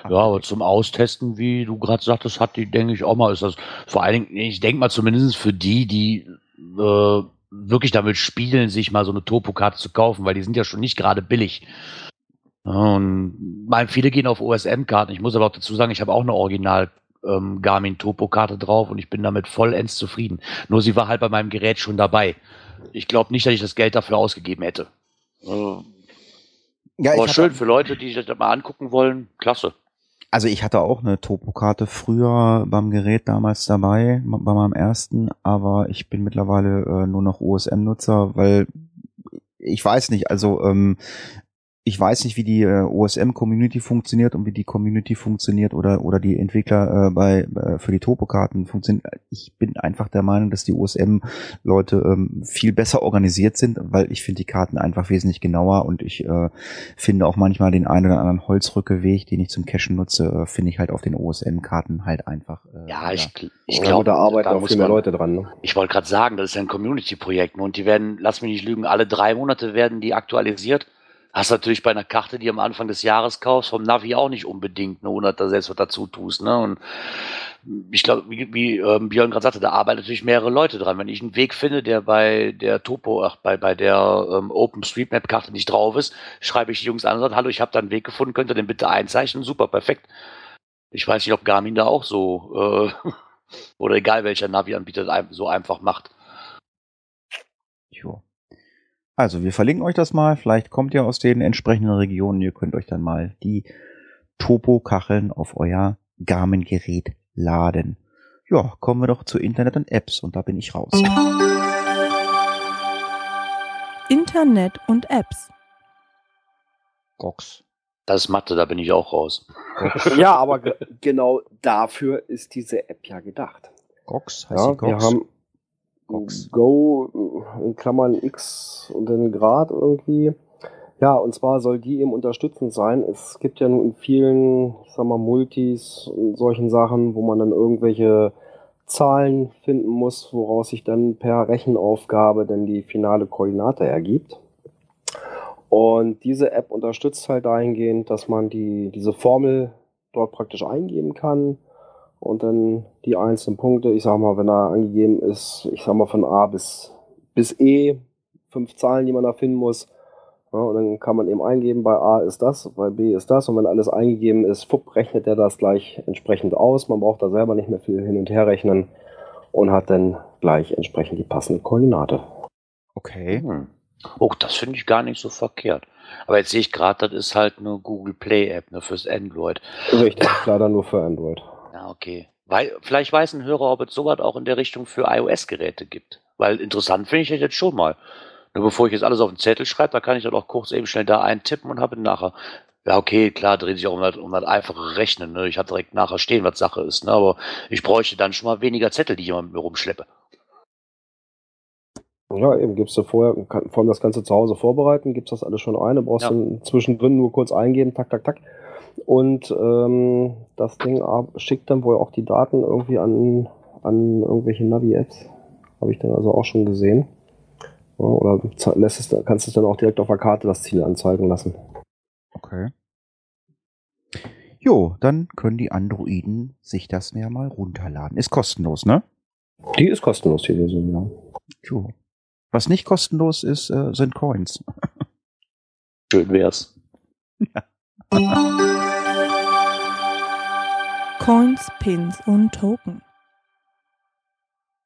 S4: Ja, aber zum Austesten, wie du gerade sagtest, hat die, denke ich, auch mal, ist das vor allen Dingen, ich denke mal zumindest für die, die äh, wirklich damit spielen, sich mal so eine Topokarte zu kaufen, weil die sind ja schon nicht gerade billig. Und mein, viele gehen auf OSM-Karten. Ich muss aber auch dazu sagen, ich habe auch eine Original ähm, Garmin Topo-Karte drauf und ich bin damit vollends zufrieden. Nur sie war halt bei meinem Gerät schon dabei. Ich glaube nicht, dass ich das Geld dafür ausgegeben hätte. Äh,
S2: Ja,
S4: aber schön für Leute, die sich das mal angucken wollen. Klasse.
S2: also ich hatte auch eine Topokarte früher beim Gerät damals dabei, bei meinem ersten, aber ich bin mittlerweile äh, nur noch OSM-Nutzer, weil ich weiß nicht, also ähm, ich weiß nicht, wie die äh, OSM-Community funktioniert und wie die Community funktioniert oder oder die Entwickler äh, bei äh, für die Topokarten funktionieren. Ich bin einfach der Meinung, dass die OSM-Leute ähm, viel besser organisiert sind, weil ich finde die Karten einfach wesentlich genauer und ich äh, finde auch manchmal den einen oder anderen Holzrückeweg, den ich zum Cachen nutze, äh, finde ich halt auf den OSM-Karten halt einfach. Äh,
S4: Ja, ich, ich glaube,
S3: da arbeiten
S4: da
S3: auch
S4: muss
S3: viel mehr Leute dran. Ne?
S4: Ich wollte gerade sagen, das ist ja ein Community-Projekt ne? und die werden, lass mich nicht lügen, alle drei Monate werden die aktualisiert. Hast natürlich bei einer Karte, die am Anfang des Jahres kaufst, vom Navi auch nicht unbedingt, ne, ohne dass du selbst was dazu tust. Ne? Und ich glaube, wie, wie ähm, Björn gerade sagte, da arbeiten natürlich mehrere Leute dran. Wenn ich einen Weg finde, der bei der Topo, ach, bei, bei der ähm, OpenStreetMap-Karte nicht drauf ist, schreibe ich die Jungs an und sage, hallo, ich habe da einen Weg gefunden, könnt ihr den bitte einzeichnen? Super, perfekt. Ich weiß nicht, ob Garmin da auch so äh, <laughs> oder egal welcher Navi-Anbieter so einfach macht.
S2: Jo. Also, wir verlinken euch das mal. Vielleicht kommt ihr aus den entsprechenden Regionen. Ihr könnt euch dann mal die Topo-Kacheln auf euer Garmin-Gerät laden. Ja, kommen wir doch zu Internet und Apps und da bin ich raus.
S8: Internet und Apps.
S2: Gox.
S4: Das ist Mathe, da bin ich auch raus. <laughs>
S3: ja, aber ge genau dafür ist diese App ja gedacht.
S2: Gox heißt
S3: Ja,
S2: die Gox.
S3: wir haben
S2: Gox.
S3: Go äh, in Klammern X und den Grad irgendwie. Ja, und zwar soll die eben unterstützend sein. Es gibt ja nun in vielen, ich sag mal, Multis und solchen Sachen, wo man dann irgendwelche Zahlen finden muss, woraus sich dann per Rechenaufgabe dann die finale Koordinate ergibt. Und diese App unterstützt halt dahingehend, dass man die, diese Formel dort praktisch eingeben kann und dann die einzelnen Punkte, ich sag mal, wenn da angegeben ist, ich sag mal von A bis, bis E, fünf Zahlen, die man da finden muss. Ja, und dann kann man eben eingeben, bei A ist das, bei B ist das. Und wenn alles eingegeben ist, fupp, rechnet er das gleich entsprechend aus. Man braucht da selber nicht mehr viel hin und her rechnen und hat dann gleich entsprechend die passende Koordinate.
S2: Okay.
S4: Hm. Oh, das finde ich gar nicht so verkehrt. Aber jetzt sehe ich gerade, das ist halt eine Google Play App ne, fürs Android.
S3: Richtig, leider nur für Android.
S4: Ja, okay. Weil, vielleicht weiß ein Hörer, ob es sowas auch in der Richtung für iOS-Geräte gibt. Weil interessant finde ich das jetzt schon mal. Nur bevor ich jetzt alles auf den Zettel schreibe, da kann ich dann auch kurz eben schnell da eintippen und habe nachher. Ja, okay, klar, dreht sich auch um das, um das einfache Rechnen. Ne? Ich habe direkt nachher stehen, was Sache ist. Ne? Aber ich bräuchte dann schon mal weniger Zettel, die ich immer mit mir rumschleppe.
S3: Ja, eben gibst du vorher, kann, vor allem das Ganze zu Hause vorbereiten, gibst das alles schon ein, du brauchst
S4: Ja.
S3: dann zwischendrin nur kurz eingeben, tak, tak, tak. Und ähm, das Ding ab- schickt dann wohl auch die Daten irgendwie an, an irgendwelche Navi-Apps. Habe ich dann also auch schon gesehen. Ja, oder lässt es, kannst du es dann auch direkt auf der Karte das Ziel anzeigen lassen.
S2: Okay. Jo, dann können die Androiden sich das ja mal runterladen. Ist kostenlos, ne?
S3: Die ist kostenlos, die Version, ja.
S2: Jo. Was nicht kostenlos ist, äh, sind Coins.
S4: Schön wär's. <laughs>
S8: Coins, Pins und Token.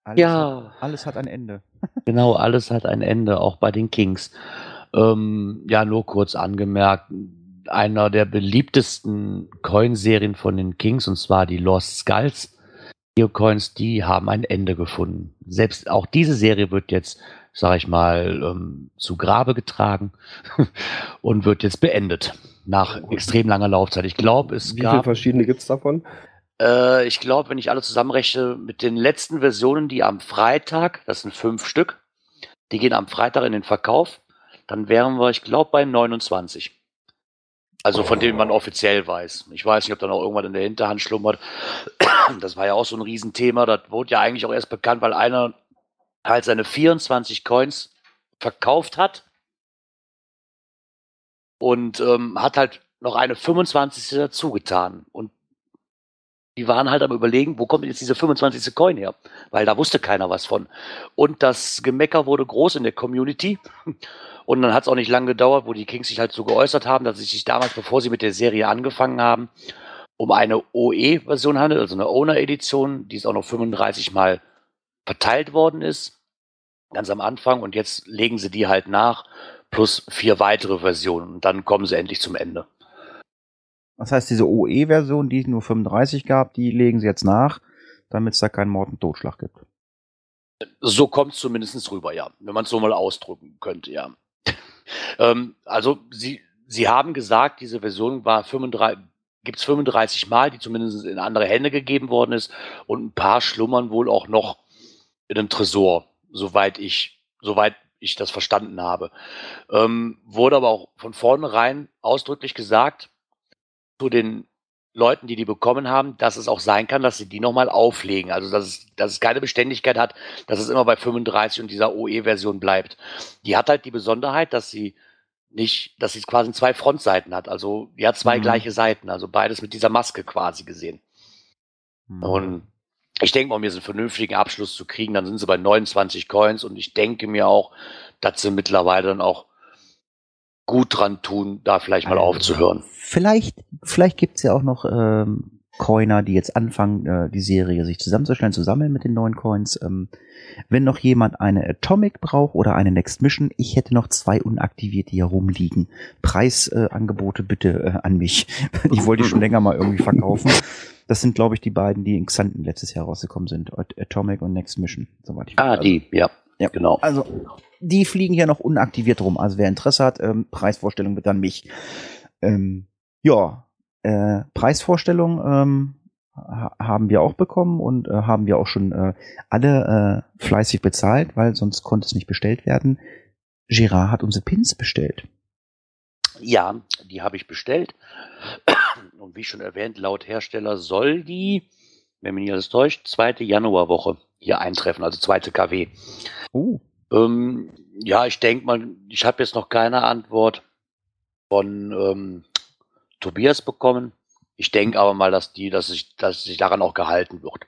S2: Alles
S4: Ja.
S2: Hat, alles hat ein Ende. <laughs>
S4: Genau, alles hat ein Ende, auch bei den Kings. Ähm, ja, nur kurz angemerkt, einer der beliebtesten Coinserien von den Kings, und zwar die Lost Skulls, Geocoins, die haben ein Ende gefunden. Selbst auch diese Serie wird jetzt, sag ich mal, ähm, zu Grabe getragen <laughs> und wird jetzt beendet. Nach extrem langer Laufzeit. Ich glaube, es
S3: Wie viele
S4: gab
S3: verschiedene gibt's davon?
S4: äh, ich glaube, wenn ich alle zusammenrechne, mit den letzten Versionen, die am Freitag, das sind fünf Stück, die gehen am Freitag in den Verkauf, dann wären wir, ich glaube, bei 29. Also von denen man offiziell weiß. Ich weiß nicht, ob da noch irgendwas in der Hinterhand schlummert. <clears throat> Das war ja auch so ein Riesenthema. Das wurde ja eigentlich auch erst bekannt, weil einer halt seine 24 Coins verkauft hat und ähm, hat halt noch eine 25. dazu getan. Und die waren halt am überlegen, wo kommt jetzt diese 25. Coin her? Weil da wusste keiner was von. Und das Gemecker wurde groß in der Community. Und dann hat es auch nicht lange gedauert, wo die Kings sich halt so geäußert haben, dass sie sich damals, bevor sie mit der Serie angefangen haben, um eine OE-Version handelt, also eine Owner-Edition, die es auch noch 35 Mal verteilt worden ist. Ganz am Anfang. Und jetzt legen sie die halt nach, plus vier weitere Versionen. Und dann kommen sie endlich zum Ende.
S2: Das heißt, diese OE-Version, die es nur 35 gab, die legen sie jetzt nach, damit es da keinen Mord und Totschlag gibt.
S4: So kommt es zumindest rüber, ja. Wenn man es so mal ausdrücken könnte, ja. <laughs> ähm, also sie, sie haben gesagt, diese Version war 35, gibt es 35 Mal, die zumindest in andere Hände gegeben worden ist. Und ein paar schlummern wohl auch noch in einem Tresor, soweit ich, soweit ich das verstanden habe. Ähm, wurde aber auch von vornherein ausdrücklich gesagt, zu den Leuten, die die bekommen haben, dass es auch sein kann, dass sie die nochmal auflegen. Also, dass es, dass es keine Beständigkeit hat, dass es immer bei 35 und dieser OE-Version bleibt. Die hat halt die Besonderheit, dass sie nicht, dass sie quasi zwei Frontseiten hat. Also, die hat zwei
S2: Mhm.
S4: gleiche Seiten. Also, beides mit dieser Maske quasi gesehen.
S2: Hm.
S4: Und ich denke mal, um jetzt einen vernünftigen Abschluss zu kriegen, dann sind sie bei 29 Coins und ich denke mir auch, dass sie mittlerweile dann auch gut dran tun, da vielleicht mal
S2: Also,
S4: aufzuhören.
S2: Vielleicht, vielleicht gibt's ja auch noch ähm, Coiner, die jetzt anfangen, äh, die Serie sich zusammenzustellen, zu sammeln mit den neuen Coins. Ähm, wenn noch jemand eine Atomic braucht oder eine Next Mission, ich hätte noch zwei unaktivierte hier rumliegen. Preisangebote äh, bitte äh, an mich. <laughs> ich wollte die schon länger mal irgendwie verkaufen. Das sind, glaube ich, die beiden, die in Xanten letztes Jahr rausgekommen sind. At- Atomic und Next Mission, soweit ich
S4: Ah,
S2: weiß.
S4: die, ja,
S2: Ja.
S4: genau.
S2: Also, die fliegen hier noch unaktiviert rum. Also, wer Interesse hat, ähm, Preisvorstellung bitte an mich. Ähm, Ja, äh, Preisvorstellung ähm, ha haben wir auch bekommen und äh, haben wir auch schon äh, alle äh, fleißig bezahlt, weil sonst konnte es nicht bestellt werden. Girard hat unsere Pins bestellt.
S4: Ja, die habe ich bestellt. <clears throat> Und wie schon erwähnt, laut Hersteller soll die, wenn mich nicht alles täuscht, zweite Januarwoche hier eintreffen, also zweite KW.
S2: Oh.
S4: Ähm, ja, ich denke mal, ich habe jetzt noch keine Antwort von ähm, Tobias bekommen. Ich denke aber mal, dass die, dass sich, dass sich daran auch gehalten wird.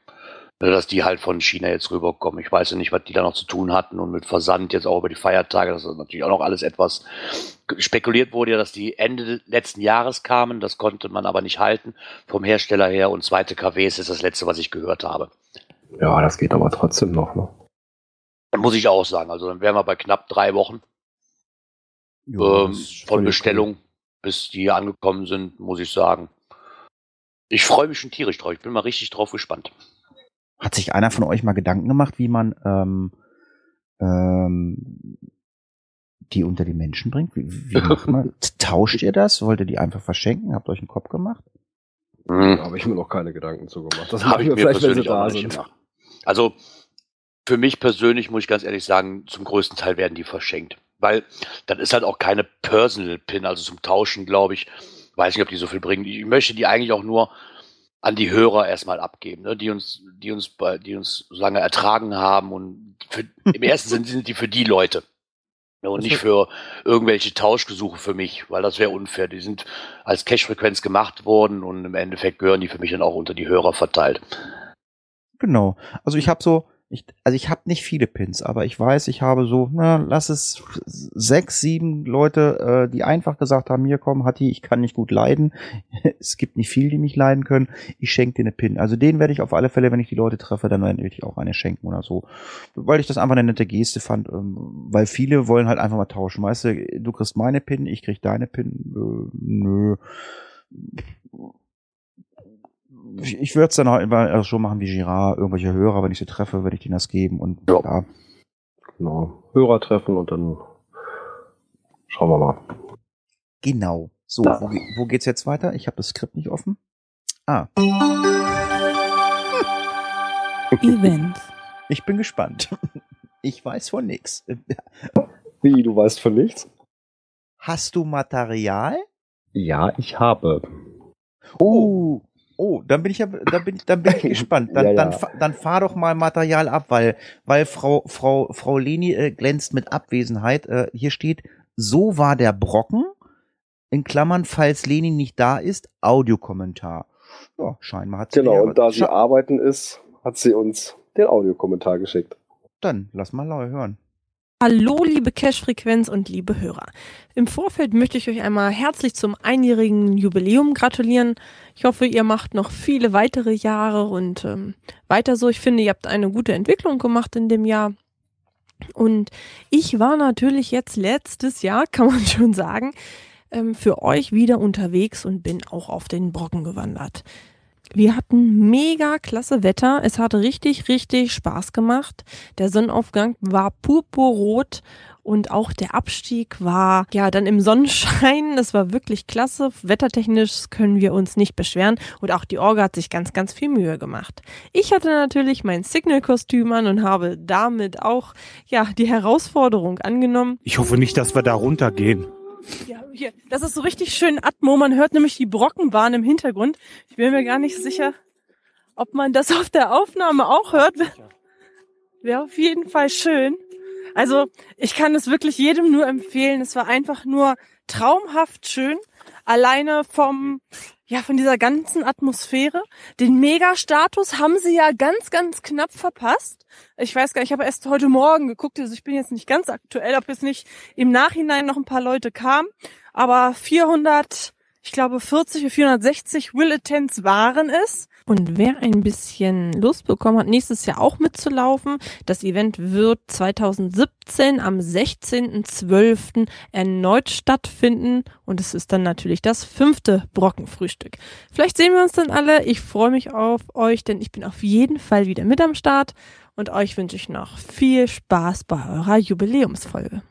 S4: Also, Dass die halt von China jetzt rüberkommen. Ich weiß ja nicht, was die da noch zu tun hatten und mit Versand jetzt auch über die Feiertage. Das ist natürlich auch noch alles etwas spekuliert wurde ja, dass die Ende letzten Jahres kamen. Das konnte man aber nicht halten vom Hersteller her. Und zweite KWs ist das letzte, was ich gehört habe.
S3: Ja, das geht aber trotzdem noch, ne?
S4: Muss ich auch sagen. Also dann wären wir bei knapp drei Wochen
S2: Ja,
S4: ähm, von Bestellung bis die hier angekommen sind, muss ich sagen. Ich freue mich schon tierisch drauf. Ich bin mal richtig drauf gespannt.
S2: Hat sich einer von euch mal Gedanken gemacht, wie man ähm, ähm, die unter die Menschen bringt? Wie, wie <laughs> macht man? Tauscht ihr das? Wollt ihr die einfach verschenken? Habt ihr euch einen Kopf gemacht?
S3: Da habe ich mir noch keine Gedanken zu gemacht. Das
S4: Habe ich mir
S3: vielleicht, wenn sie
S4: persönlich auch
S3: da sind.
S4: gemacht. Also für mich persönlich muss ich ganz ehrlich sagen, zum größten Teil werden die verschenkt. Weil das ist halt auch keine Personal Pin, also zum Tauschen, glaube ich. Weiß nicht, ob die so viel bringen. Ich möchte die eigentlich auch nur an die Hörer erstmal abgeben, ne? die uns, die uns, bei, die uns so lange ertragen haben und für, <laughs> im ersten Sinn sind die für die Leute. Ne? Und nicht für irgendwelche Tauschgesuche für mich, weil das wäre unfair. Die sind als Cache-Frequenz gemacht worden und im Endeffekt gehören die für mich dann auch unter die Hörer verteilt.
S2: Genau. Also ich habe so, ich, also ich habe nicht viele Pins, aber ich weiß, ich habe so, na, lass es sechs, sieben Leute, äh, die einfach gesagt haben, hier komm, Hatti, ich kann nicht gut leiden. <laughs> es gibt nicht viel, die mich leiden können. Ich schenke dir eine Pin. Also den werde ich auf alle Fälle, wenn ich die Leute treffe, dann werde ich auch eine schenken oder so. Weil ich das einfach eine nette Geste fand, ähm, weil viele wollen halt einfach mal tauschen. Weißt du, du kriegst meine Pin, ich krieg deine Pin. Äh, nö ich, ich würde es dann halt immer äh, so machen wie Girard, irgendwelche Hörer, wenn ich sie treffe, werde ich denen das geben und
S3: Ja.
S2: ja.
S3: Genau. Hörer treffen und dann schauen wir mal.
S2: Genau. So, wo, ge- wo geht's jetzt weiter? Ich habe das Skript nicht offen. Ah, <laughs>
S8: Events.
S2: ich bin gespannt. <laughs> Ich weiß von nix.
S3: Wie, du weißt von nichts?
S2: Hast du Material?
S3: Ja, ich habe.
S2: Oh, oh, dann bin ich ja, dann bin ich, dann bin ich <laughs> gespannt. Dann,
S3: Ja, ja.
S2: dann, dann fahr doch mal Material ab, weil, weil Frau, Frau, Frau Leni äh, glänzt mit Abwesenheit. Äh, hier steht, so war der Brocken. In Klammern, falls Leni nicht da ist, Audiokommentar. Ja, scheinbar hat sie
S3: Genau, und da sie arbeiten ist, hat sie uns den Audiokommentar geschickt.
S2: Dann lass mal hören.
S8: Hallo, liebe Cash-Frequenz und liebe Hörer. Im Vorfeld möchte ich euch einmal herzlich zum einjährigen Jubiläum gratulieren. Ich hoffe, ihr macht noch viele weitere Jahre und ähm, weiter so. Ich finde, ihr habt eine gute Entwicklung gemacht in dem Jahr. Und ich war natürlich jetzt letztes Jahr, <laughs> kann man schon sagen, ähm, für euch wieder unterwegs und bin auch auf den Brocken gewandert. Wir hatten mega klasse Wetter. Es hat richtig, richtig Spaß gemacht. Der Sonnenaufgang war purpurrot und auch der Abstieg war ja dann im Sonnenschein. Das war wirklich klasse. Wettertechnisch können wir uns nicht beschweren und auch die Orga hat sich ganz, ganz viel Mühe gemacht. Ich hatte natürlich mein Signal-Kostüm an und habe damit auch ja die Herausforderung angenommen.
S9: Ich hoffe nicht, dass wir da runtergehen.
S8: Ja, hier, das ist so richtig schön Atmo. Man hört nämlich die Brockenbahn im Hintergrund. Ich bin mir gar nicht sicher, ob man das auf der Aufnahme auch hört. Wäre auf jeden Fall schön. Also, ich kann es wirklich jedem nur empfehlen. Es war einfach nur traumhaft schön. Alleine vom, ja, von dieser ganzen Atmosphäre. Den Mega-Status haben sie ja ganz, ganz knapp verpasst. Ich weiß gar nicht, ich habe erst heute Morgen geguckt, also ich bin jetzt nicht ganz aktuell, ob jetzt nicht im Nachhinein noch ein paar Leute kamen. Aber 400, ich glaube 40 oder 460 Will Attends waren es. Und wer ein bisschen Lust bekommen hat, nächstes Jahr auch mitzulaufen, das Event wird 2017 am 16.12. erneut stattfinden. Und es ist dann natürlich das fünfte Brockenfrühstück. Vielleicht sehen wir uns dann alle. Ich freue mich auf euch, denn ich bin auf jeden Fall wieder mit am Start. Und euch wünsche ich noch viel Spaß bei eurer Jubiläumsfolge.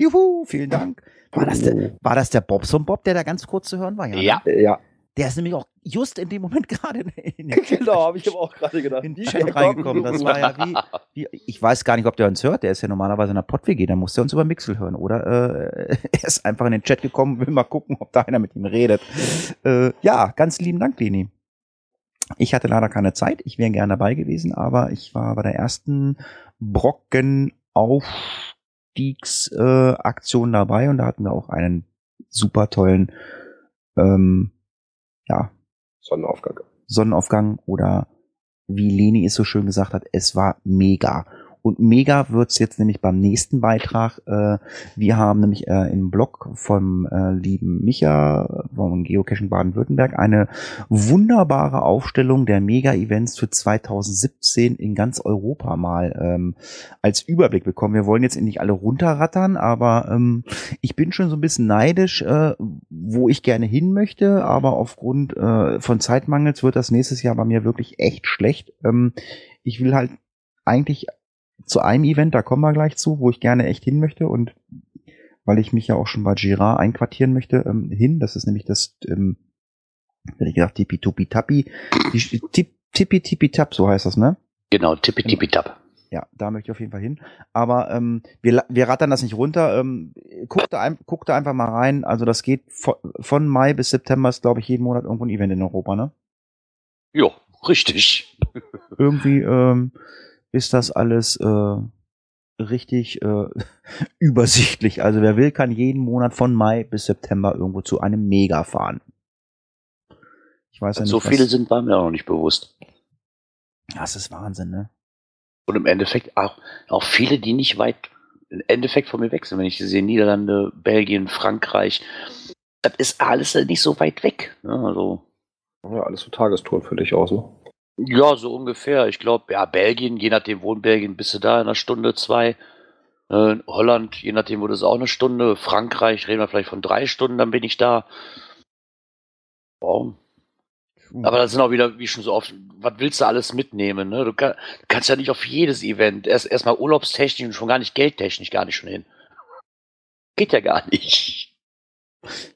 S2: Juhu, vielen Dank. War das der, war das der Bobson Bob, der da ganz kurz zu hören war? ne?
S4: Ja.
S3: Ja,
S2: Der ist nämlich auch just in dem Moment <laughs> gerade in, in, <laughs>
S3: genau, habe ich aber auch gerade gedacht.
S2: in den Chat reingekommen. Das war ja wie, <laughs> wie, ich weiß gar nicht, ob der uns hört. Der ist ja normalerweise in der Pott-WG, dann muss der uns über Mixel hören. Oder äh, er ist einfach in den Chat gekommen, will mal gucken, ob da einer mit ihm redet. Äh, ja, ganz lieben Dank, Leni. Ich hatte leider keine Zeit. Ich wäre gern dabei gewesen, aber ich war bei der ersten Brocken Aufstiegsaktion äh, Aktion dabei und da hatten wir auch einen super tollen ähm, ja,
S3: Sonnenaufgang.
S2: Sonnenaufgang oder wie Leni es so schön gesagt hat, es war mega. Und mega wird's jetzt nämlich beim nächsten Beitrag. Äh, wir haben nämlich äh, im Blog vom äh, lieben Micha vom Geocaching Baden-Württemberg eine wunderbare Aufstellung der Mega-Events für 2017 in ganz Europa mal ähm, als Überblick bekommen. Wir wollen jetzt nicht alle runterrattern, aber ähm, ich bin schon so ein bisschen neidisch, äh, wo ich gerne hin möchte, aber aufgrund äh, von Zeitmangels wird das nächstes Jahr bei mir wirklich echt schlecht. Ähm, ich will halt eigentlich zu einem Event, da kommen wir gleich zu, wo ich gerne echt hin möchte und weil ich mich ja auch schon bei Girard einquartieren möchte, ähm, hin. Das ist nämlich das, ähm, hätte ich gesagt, Tippi Tupi Tappi, die Tip, Tippi Tippi Tap, so heißt das, ne?
S4: Genau, tippi tippi tap.
S2: Ja, da möchte ich auf jeden Fall hin. Aber ähm, wir, wir rattern das nicht runter. Ähm, guckt, da ein, guckt da einfach mal rein. Also das geht von, von Mai bis September ist, glaube ich, jeden Monat irgendwo ein Event in Europa, ne?
S4: Jo, richtig.
S2: Irgendwie ähm, ist das alles äh, richtig äh, <laughs> übersichtlich. Also wer will, kann jeden Monat von Mai bis September irgendwo zu einem Mega fahren. Ich weiß ja nicht,
S4: so
S2: was-
S4: viele sind bei mir auch noch nicht bewusst.
S2: Das ist Wahnsinn, ne?
S4: Und im Endeffekt auch, auch viele, die nicht weit, im Endeffekt von mir weg sind. Wenn ich sehe Niederlande, Belgien, Frankreich, das ist alles nicht so weit weg. Ne? Also,
S3: Ja, alles so Tagestouren für dich aus, ne?
S4: Ja, so ungefähr. Ich glaube, ja, Belgien, je nachdem, wo in Belgien bist du da in einer Stunde, zwei. Äh, Holland, je nachdem, wo das auch eine Stunde. Frankreich, reden wir vielleicht von drei Stunden, dann bin ich da. Wow. Aber das sind auch wieder, wie schon so oft, was willst du alles mitnehmen? Ne? Du, kann, kannst ja nicht auf jedes Event, erst erstmal urlaubstechnisch und schon gar nicht geldtechnisch gar nicht schon hin. Geht ja gar nicht.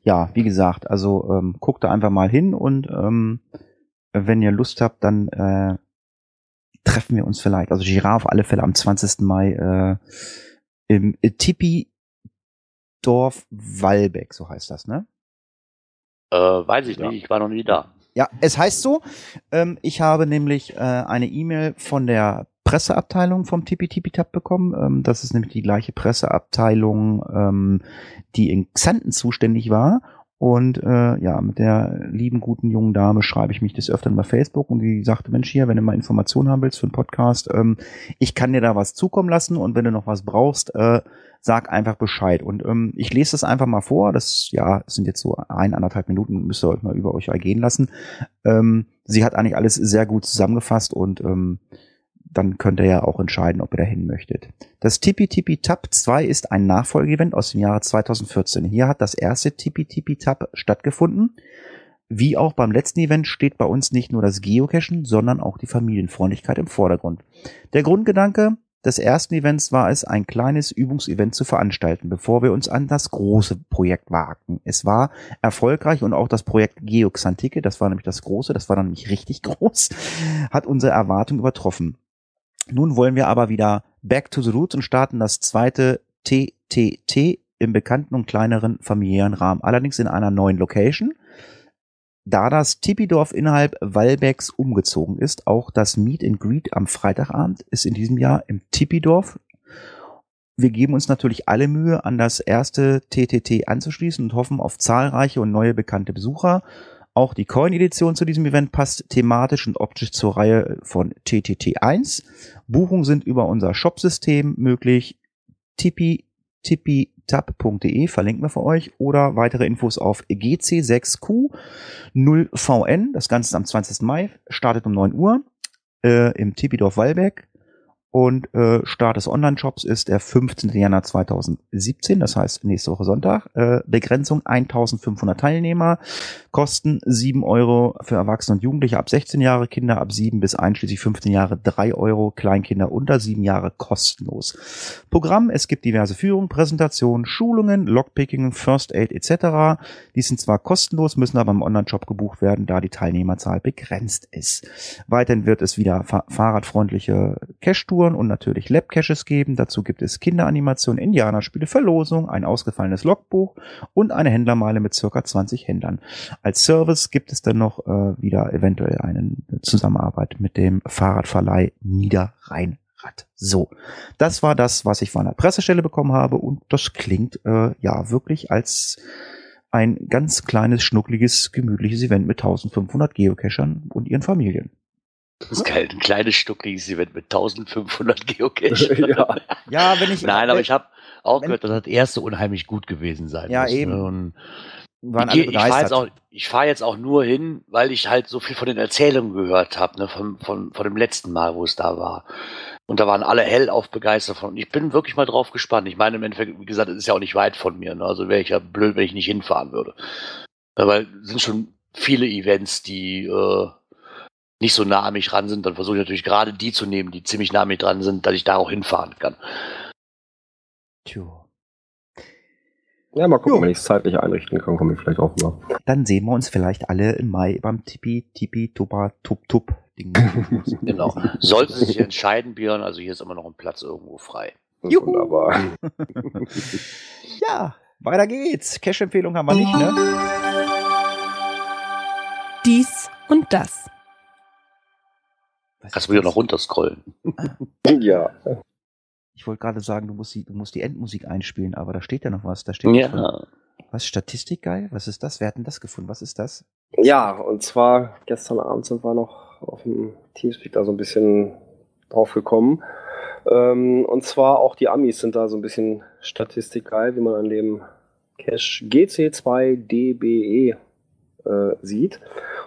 S2: ja, wie gesagt, also ähm, guckt da einfach mal hin und ähm, wenn ihr Lust habt, dann äh, treffen wir uns vielleicht. Also Girard auf alle Fälle am 20. Mai äh, im Tippi Dorf Walbeck, so heißt das, ne?
S4: Äh, weiß ich
S3: Ja.
S4: nicht, ich war noch nie da.
S2: Ja, es heißt so. Ähm, ich habe nämlich äh, eine E-Mail von der Presseabteilung vom Tipi Tipi Tap bekommen. Ähm, das ist nämlich die gleiche Presseabteilung, ähm, die in Xanten zuständig war. Und äh, ja, mit der lieben guten jungen Dame schreibe ich mich des Öfteren bei Facebook und die sagte, Mensch, hier, wenn du mal Informationen haben willst für einen Podcast, ähm, ich kann dir da was zukommen lassen und wenn du noch was brauchst, äh, sag einfach Bescheid. Und ähm, ich lese das einfach mal vor. Das ja sind jetzt so ein, anderthalb Minuten, müsst ihr euch mal über euch ergehen lassen. Ähm, sie hat eigentlich alles sehr gut zusammengefasst und ähm, dann könnt ihr ja auch entscheiden, ob ihr dahin möchtet. Das Tippi Tippi Tap 2 ist ein Nachfolgeevent aus dem Jahre 2014. Hier hat das erste Tippi Tippi Tap stattgefunden. Wie auch beim letzten Event steht bei uns nicht nur das Geocachen, sondern auch die Familienfreundlichkeit im Vordergrund. Der Grundgedanke des ersten Events war es, ein kleines Übungsevent zu veranstalten, bevor wir uns an das große Projekt wagten. Es war erfolgreich und auch das Projekt Geoxantike, das war nämlich das große, das war dann nämlich richtig <laughs> groß, hat unsere Erwartung übertroffen. Nun wollen wir aber wieder back to the roots und starten das zweite TTT im bekannten und kleineren familiären Rahmen, allerdings in einer neuen Location. Da das Tipidorf innerhalb Walbecks umgezogen ist, auch das Meet and Greet am Freitagabend ist in diesem Jahr im Tipidorf. Wir geben uns natürlich alle Mühe, an das erste TTT anzuschließen und hoffen auf zahlreiche und neue bekannte Besucher. Auch die Coin-Edition zu diesem Event passt thematisch und optisch zur Reihe von TTT1. Buchungen sind über unser Shopsystem möglich. Tippi, tippitap.de verlinken wir für euch oder weitere Infos auf GC6Q0VN. Das Ganze am 20. Mai, startet um 9 Uhr äh, im Tippidorf Wallbeck. Und äh, Start des Online-Shops ist der 15. Januar 2017, das heißt nächste Woche Sonntag. Äh, Begrenzung 1500 Teilnehmer, Kosten 7 Euro für Erwachsene und Jugendliche ab 16 Jahre, Kinder ab 7 bis einschließlich 15 Jahre 3 Euro, Kleinkinder unter 7 Jahre kostenlos. Programm, es gibt diverse Führungen, Präsentationen, Schulungen, Lockpicking, First Aid etc. Die sind zwar kostenlos, müssen aber im Online-Shop gebucht werden, da die Teilnehmerzahl begrenzt ist. Weiterhin wird es wieder fa fahrradfreundliche Cash-Touren und natürlich Lab-Caches geben. Dazu gibt es Kinderanimationen, Indianerspiele, Verlosung, ein ausgefallenes Logbuch und eine Händlermeile mit circa 20 Händlern. Als Service gibt es dann noch äh, wieder eventuell eine Zusammenarbeit mit dem Fahrradverleih Niederrhein. So, das war das, was ich von der Pressestelle bekommen habe und das klingt äh, ja wirklich als ein ganz kleines, schnuckliges, gemütliches Event mit 1500 Geocachern und ihren Familien.
S4: Das ist geil, ein kleines stuckliges Event mit 1500 <laughs> Geocache.
S2: ja. ja, wenn ich.
S4: Nein, aber ich habe auch gehört, dass das erste unheimlich gut gewesen sein
S2: ja,
S4: muss.
S2: Ja, eben.
S4: Ne? Und
S2: waren
S4: ich, ich fahre jetzt, fahr jetzt auch nur hin, weil ich halt so viel von den Erzählungen gehört habe, ne, von, von, von dem letzten Mal, wo es da war. Und da waren alle hellauf begeistert von. Und ich bin wirklich mal drauf gespannt. Ich meine, im Endeffekt, wie gesagt, es ist ja auch nicht weit von mir. Ne? Also wäre ich ja blöd, wenn ich nicht hinfahren würde. Weil es sind schon viele Events, die äh, nicht so nah an mich ran sind. Dann versuche ich natürlich gerade die zu nehmen, die ziemlich nah an mich dran sind, dass ich da auch hinfahren kann.
S3: Tja. Ja, mal gucken, jo. wenn ich es zeitlich einrichten kann, komme ich vielleicht auch mal.
S2: Dann sehen wir uns vielleicht alle im Mai beim Tipi, Tipi, Tupa, Tup, Tup. Ding. <laughs>
S4: genau. Sollte sich entscheiden, Björn, also hier ist immer noch ein Platz irgendwo frei.
S3: Juhu. Wunderbar. <laughs>
S2: ja, weiter geht's. Cash-Empfehlung haben wir nicht, ne?
S8: Dies und das.
S4: Was Kannst du wieder noch runterscrollen. <laughs>
S3: ja.
S2: Ich wollte gerade sagen, du musst, die, du musst die Endmusik einspielen, aber da steht ja noch was. Da steht
S4: ja.
S2: Was, Statistik geil? Was ist das? Wer hat denn das gefunden? Was ist das?
S3: Ja, und zwar gestern Abend sind wir noch auf dem Teamspeak da so ein bisschen drauf gekommen. Ähm, und zwar auch die Amis sind da so ein bisschen statistikgeil, wie man an dem Cache GC2DBE äh, sieht.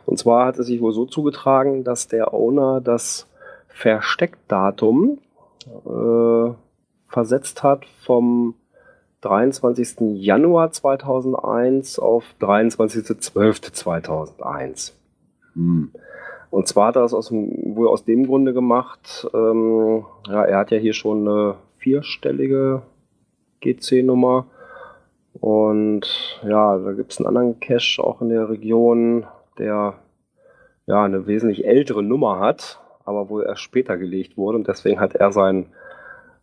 S3: Und zwar hat es sich wohl so zugetragen, dass der Owner das Versteckdatum äh, versetzt hat vom 23. Januar 2001 auf 23.12.2001. Hm. Und zwar hat er das aus dem, wohl aus dem Grunde gemacht, ähm, ja, er hat ja hier schon eine vierstellige GC-Nummer. Und ja, da gibt es einen anderen Cache auch in der Region, der ja eine wesentlich ältere Nummer hat, aber wohl erst später gelegt wurde. Und deswegen hat er sein,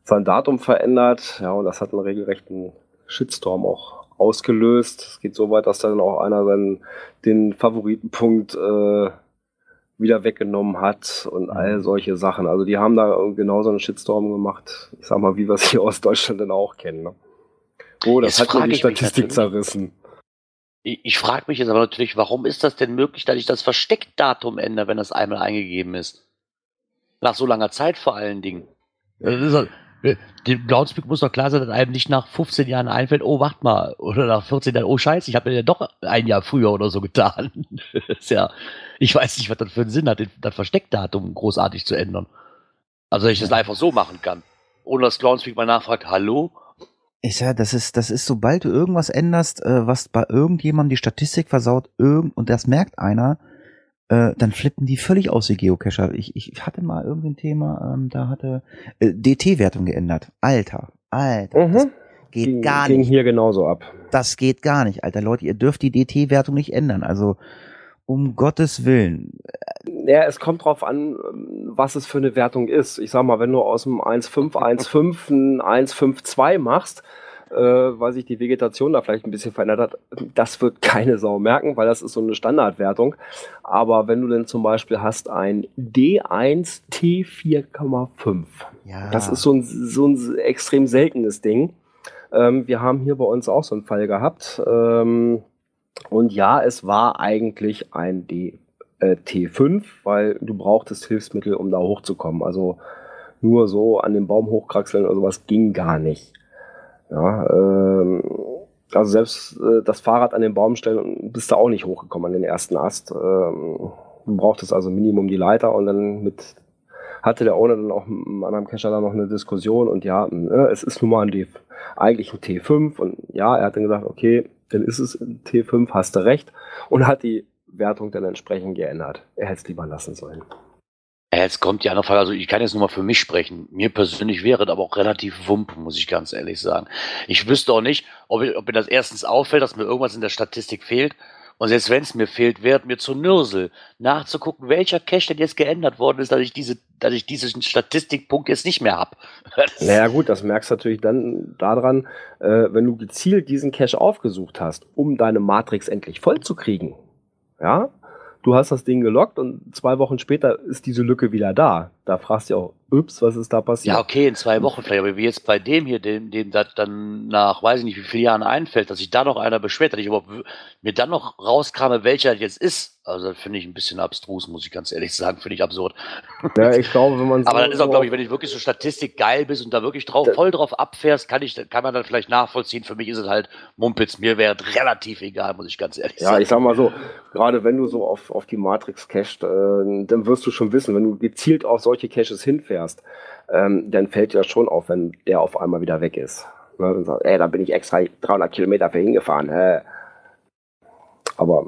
S3: sein Datum verändert. Ja, und das hat einen regelrechten Shitstorm auch ausgelöst. Es geht so weit, dass dann auch einer seinen, den Favoritenpunkt äh, wieder weggenommen hat und all mhm. solche Sachen. Also die haben da genauso einen Shitstorm gemacht, ich sag mal, wie wir es hier aus Deutschland dann auch kennen. Ne? Oh, das jetzt hat mir die Statistik zerrissen.
S4: Ich, ich frage mich jetzt aber natürlich, warum ist das denn möglich, dass ich das Versteckdatum ändere, wenn das einmal eingegeben ist? Nach so langer Zeit vor allen Dingen. Dem Groundspeak muss doch klar sein, dass einem nicht nach 15 Jahren einfällt, oh, warte mal, oder nach 14 Jahren, oh scheiße, ich habe mir ja doch ein Jahr früher oder so getan. <laughs> ist ja, ich weiß nicht, was das für einen Sinn hat, das Versteckdatum großartig zu ändern. Also, dass ich das einfach so machen kann. Ohne dass Groundspeak mal nachfragt, hallo?
S2: Ich sag, das ist, das ist, sobald du irgendwas änderst, äh, was bei irgendjemandem die Statistik versaut, irgend, und das merkt einer, äh, dann flippen die völlig aus, die Geocacher. Ich, ich hatte mal irgendein Thema, ähm, da hatte äh, DT-Wertung geändert. Alter, Alter. Mhm. Das geht ging, gar
S3: ging
S2: nicht.
S3: hier genauso ab.
S2: Das geht gar nicht, Alter. Leute, ihr dürft die DT-Wertung nicht ändern. Also, um Gottes Willen.
S3: Ja, es kommt drauf an, was es für eine Wertung ist. Ich sag mal, wenn du aus dem 1.5, 1.5 ein 1.5.2 machst, äh, weil sich die Vegetation da vielleicht ein bisschen verändert hat, das wird keine Sau merken, weil das ist so eine Standardwertung. Aber wenn du denn zum Beispiel hast ein D1 T4,5, ja. das ist so ein, so ein extrem seltenes Ding. Ähm, wir haben hier bei uns auch so einen Fall gehabt. Ähm, und ja, es war eigentlich ein D, äh, T5, weil du brauchtest Hilfsmittel, um da hochzukommen. Also nur so an den Baum hochkraxeln oder sowas ging gar nicht. Ja, ähm, also selbst äh, das Fahrrad an den Baum stellen, bist du auch nicht hochgekommen an den ersten Ast. Ähm, du brauchtest also Minimum die Leiter und dann mit hatte der Owner dann auch mit einem anderen Cacher da noch eine Diskussion und ja, ne, es ist nun mal ein D, eigentlich ein T5 und ja, er hat dann gesagt, okay, dann ist es ein T5, hast du recht und hat die Wertung dann entsprechend geändert. Er hätte es lieber lassen sollen.
S4: Jetzt kommt die andere Frage, also ich kann jetzt nur mal für mich sprechen. Mir persönlich wäre das aber auch relativ wump, muss ich ganz ehrlich sagen. Ich wüsste auch nicht, ob, ich, ob mir das erstens auffällt, dass mir irgendwas in der Statistik fehlt. Und selbst wenn es mir fehlt, wäre mir zu Nürsel, nachzugucken, welcher Cache denn jetzt geändert worden ist, dass ich diese, dass ich diesen Statistikpunkt jetzt nicht mehr habe. <laughs>
S3: Naja gut, das merkst du natürlich dann daran, äh, wenn du gezielt diesen Cache aufgesucht hast, um deine Matrix endlich voll zu kriegen. Ja, du hast das Ding gelockt und zwei Wochen später ist diese Lücke wieder da. Da fragst du auch, ups, was ist da passiert?
S4: Ja, okay, in zwei Wochen vielleicht, aber wie jetzt bei dem hier, dem, dem das dann nach, weiß ich nicht, wie viele Jahren einfällt, dass sich da noch einer beschwert, dass ich überhaupt mir dann noch rauskrame, welcher das jetzt ist. Also das finde ich ein bisschen abstrus, muss ich ganz ehrlich sagen, finde ich absurd.
S3: Ja, ich glaube, wenn man so, <laughs>
S4: Aber dann ist auch, glaube ich, wenn ich wirklich so Statistik geil bist und da wirklich drauf, voll drauf abfährst, kann ich, kann man dann vielleicht nachvollziehen. Für mich ist es halt Mumpitz, mir wäre es relativ egal, muss ich ganz ehrlich
S3: ja,
S4: sagen.
S3: Ja, ich sag mal so, gerade wenn du so auf, auf die Matrix cachst, äh, dann wirst du schon wissen, wenn du gezielt auf solche Caches hinfährst, ähm, dann fällt dir das schon auf, wenn der auf einmal wieder weg ist. Ne? Und sagt, ey, da bin ich extra 300 Kilometer für hingefahren. Hä? Aber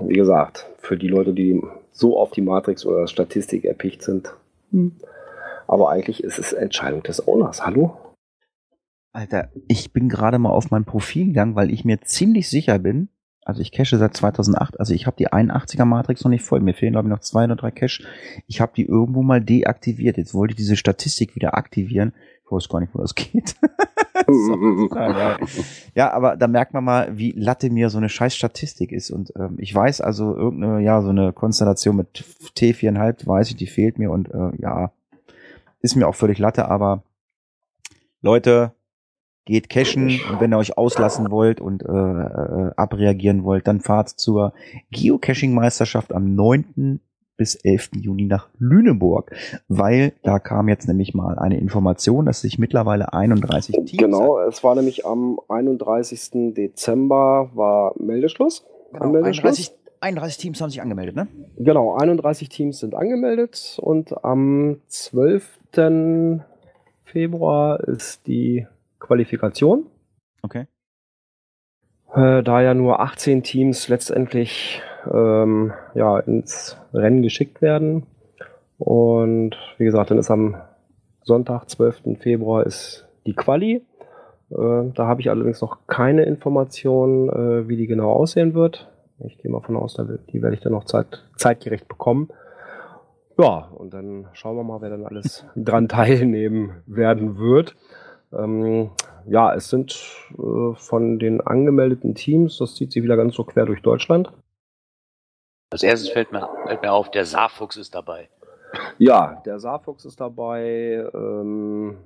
S3: wie gesagt, für die Leute, die so auf die Matrix oder Statistik erpicht sind. Hm. Aber eigentlich ist es Entscheidung des Owners. Hallo?
S2: Alter, ich bin gerade mal auf mein Profil gegangen, weil ich mir ziemlich sicher bin, also ich cache seit 2008, also ich habe die 81er Matrix noch nicht voll, mir fehlen glaube ich noch zwei oder drei Cache. Ich habe die irgendwo mal deaktiviert. Jetzt wollte ich diese Statistik wieder aktivieren. Ich weiß gar nicht, wo das geht. <laughs> <laughs> ja, aber da merkt man mal, wie latte mir so eine scheiß Statistik ist. Und ähm, ich weiß also irgendeine, ja, so eine Konstellation mit T4,5, weiß ich, die fehlt mir und äh, ja, ist mir auch völlig latte, aber Leute, geht cashen und wenn ihr euch auslassen wollt und äh, äh, abreagieren wollt, dann fahrt zur Geocaching-Meisterschaft am 9. bis 11. Juni nach Lüneburg, weil da kam jetzt nämlich mal eine Information, dass sich mittlerweile 31 Teams...
S3: Genau, es war nämlich am 31. Dezember war Meldeschluss.
S2: Genau, 31, 31 Teams haben sich angemeldet, ne?
S3: Genau, 31 Teams sind angemeldet und am 12. Februar ist die Qualifikation.
S2: Okay.
S3: Äh, da ja nur 18 Teams letztendlich ähm, ja, ins Rennen geschickt werden. Und wie gesagt, dann ist am Sonntag, 12. Februar, ist die Quali. Äh, da habe ich allerdings noch keine Informationen, äh, wie die genau aussehen wird. Ich gehe mal von aus, die werde ich dann noch zeit, zeitgerecht bekommen. Ja, und dann schauen wir mal, wer dann alles <laughs> dran teilnehmen werden wird. Ähm, ja, es sind äh, von den angemeldeten Teams, das zieht sich wieder ganz so quer durch Deutschland.
S4: Als erstes fällt mir, fällt mir auf, der Saarfuchs ist dabei.
S3: Ja, der Saarfuchs ist dabei. Ähm,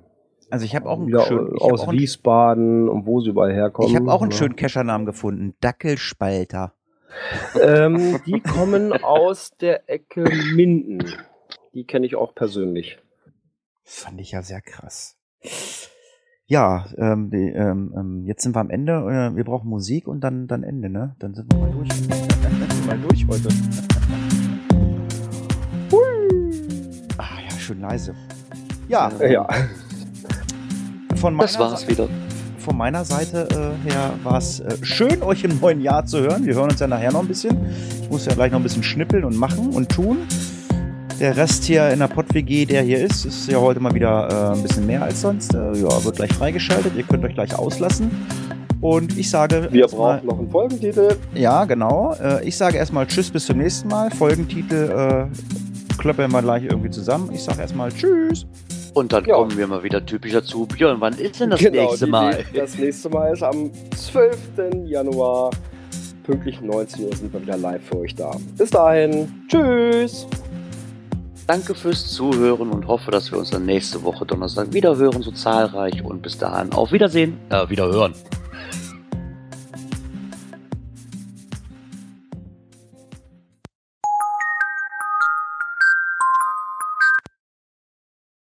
S2: also ich habe auch einen schönen,
S3: aus
S2: einen,
S3: Wiesbaden und wo sie überall herkommen.
S2: ich habe auch einen
S3: Ja.
S2: schönen Keschernamen gefunden, Dackelspalter.
S3: ähm, die kommen aus der Ecke Minden. Die kenne ich auch persönlich.
S2: Fand ich ja sehr krass. Ja, ähm, die, ähm, ähm, jetzt sind wir am Ende. Äh, wir brauchen Musik und dann, dann Ende, ne? Dann sind wir mal durch. dann sind wir mal durch heute. Ah ja, schön leise. Ja,
S3: Ja.
S2: von meiner,
S4: Das war's
S2: Seite-
S4: wieder.
S2: von meiner Seite äh, her war es äh, schön, euch im neuen Jahr zu hören. Wir hören uns ja nachher noch ein bisschen. Ich muss ja gleich noch ein bisschen schnippeln und machen und tun. Der Rest hier in der Pott-WG, der hier ist, ist ja heute mal wieder äh, ein bisschen mehr als sonst. Äh, ja, wird gleich freigeschaltet. Ihr könnt euch gleich auslassen. Und ich sage.
S3: Wir
S2: erstmal-
S3: brauchen noch einen Folgentitel.
S2: Ja, genau. Äh, ich sage erstmal Tschüss, bis zum nächsten Mal. Folgentitel äh, klöppeln wir gleich irgendwie zusammen. Ich sage erstmal Tschüss.
S4: Und dann
S3: Ja.
S4: kommen wir mal wieder typisch dazu. Björn, wann ist denn das
S3: Genau,
S4: nächste
S3: die-
S4: Mal?
S3: Das nächste Mal ist am 12. Januar. Pünktlich 19 Uhr sind wir wieder live für euch da. Bis dahin. Tschüss.
S4: Danke fürs Zuhören und hoffe, dass wir uns dann nächste Woche Donnerstag wieder hören, so zahlreich. Und bis dahin auf Wiedersehen. Äh, wieder hören.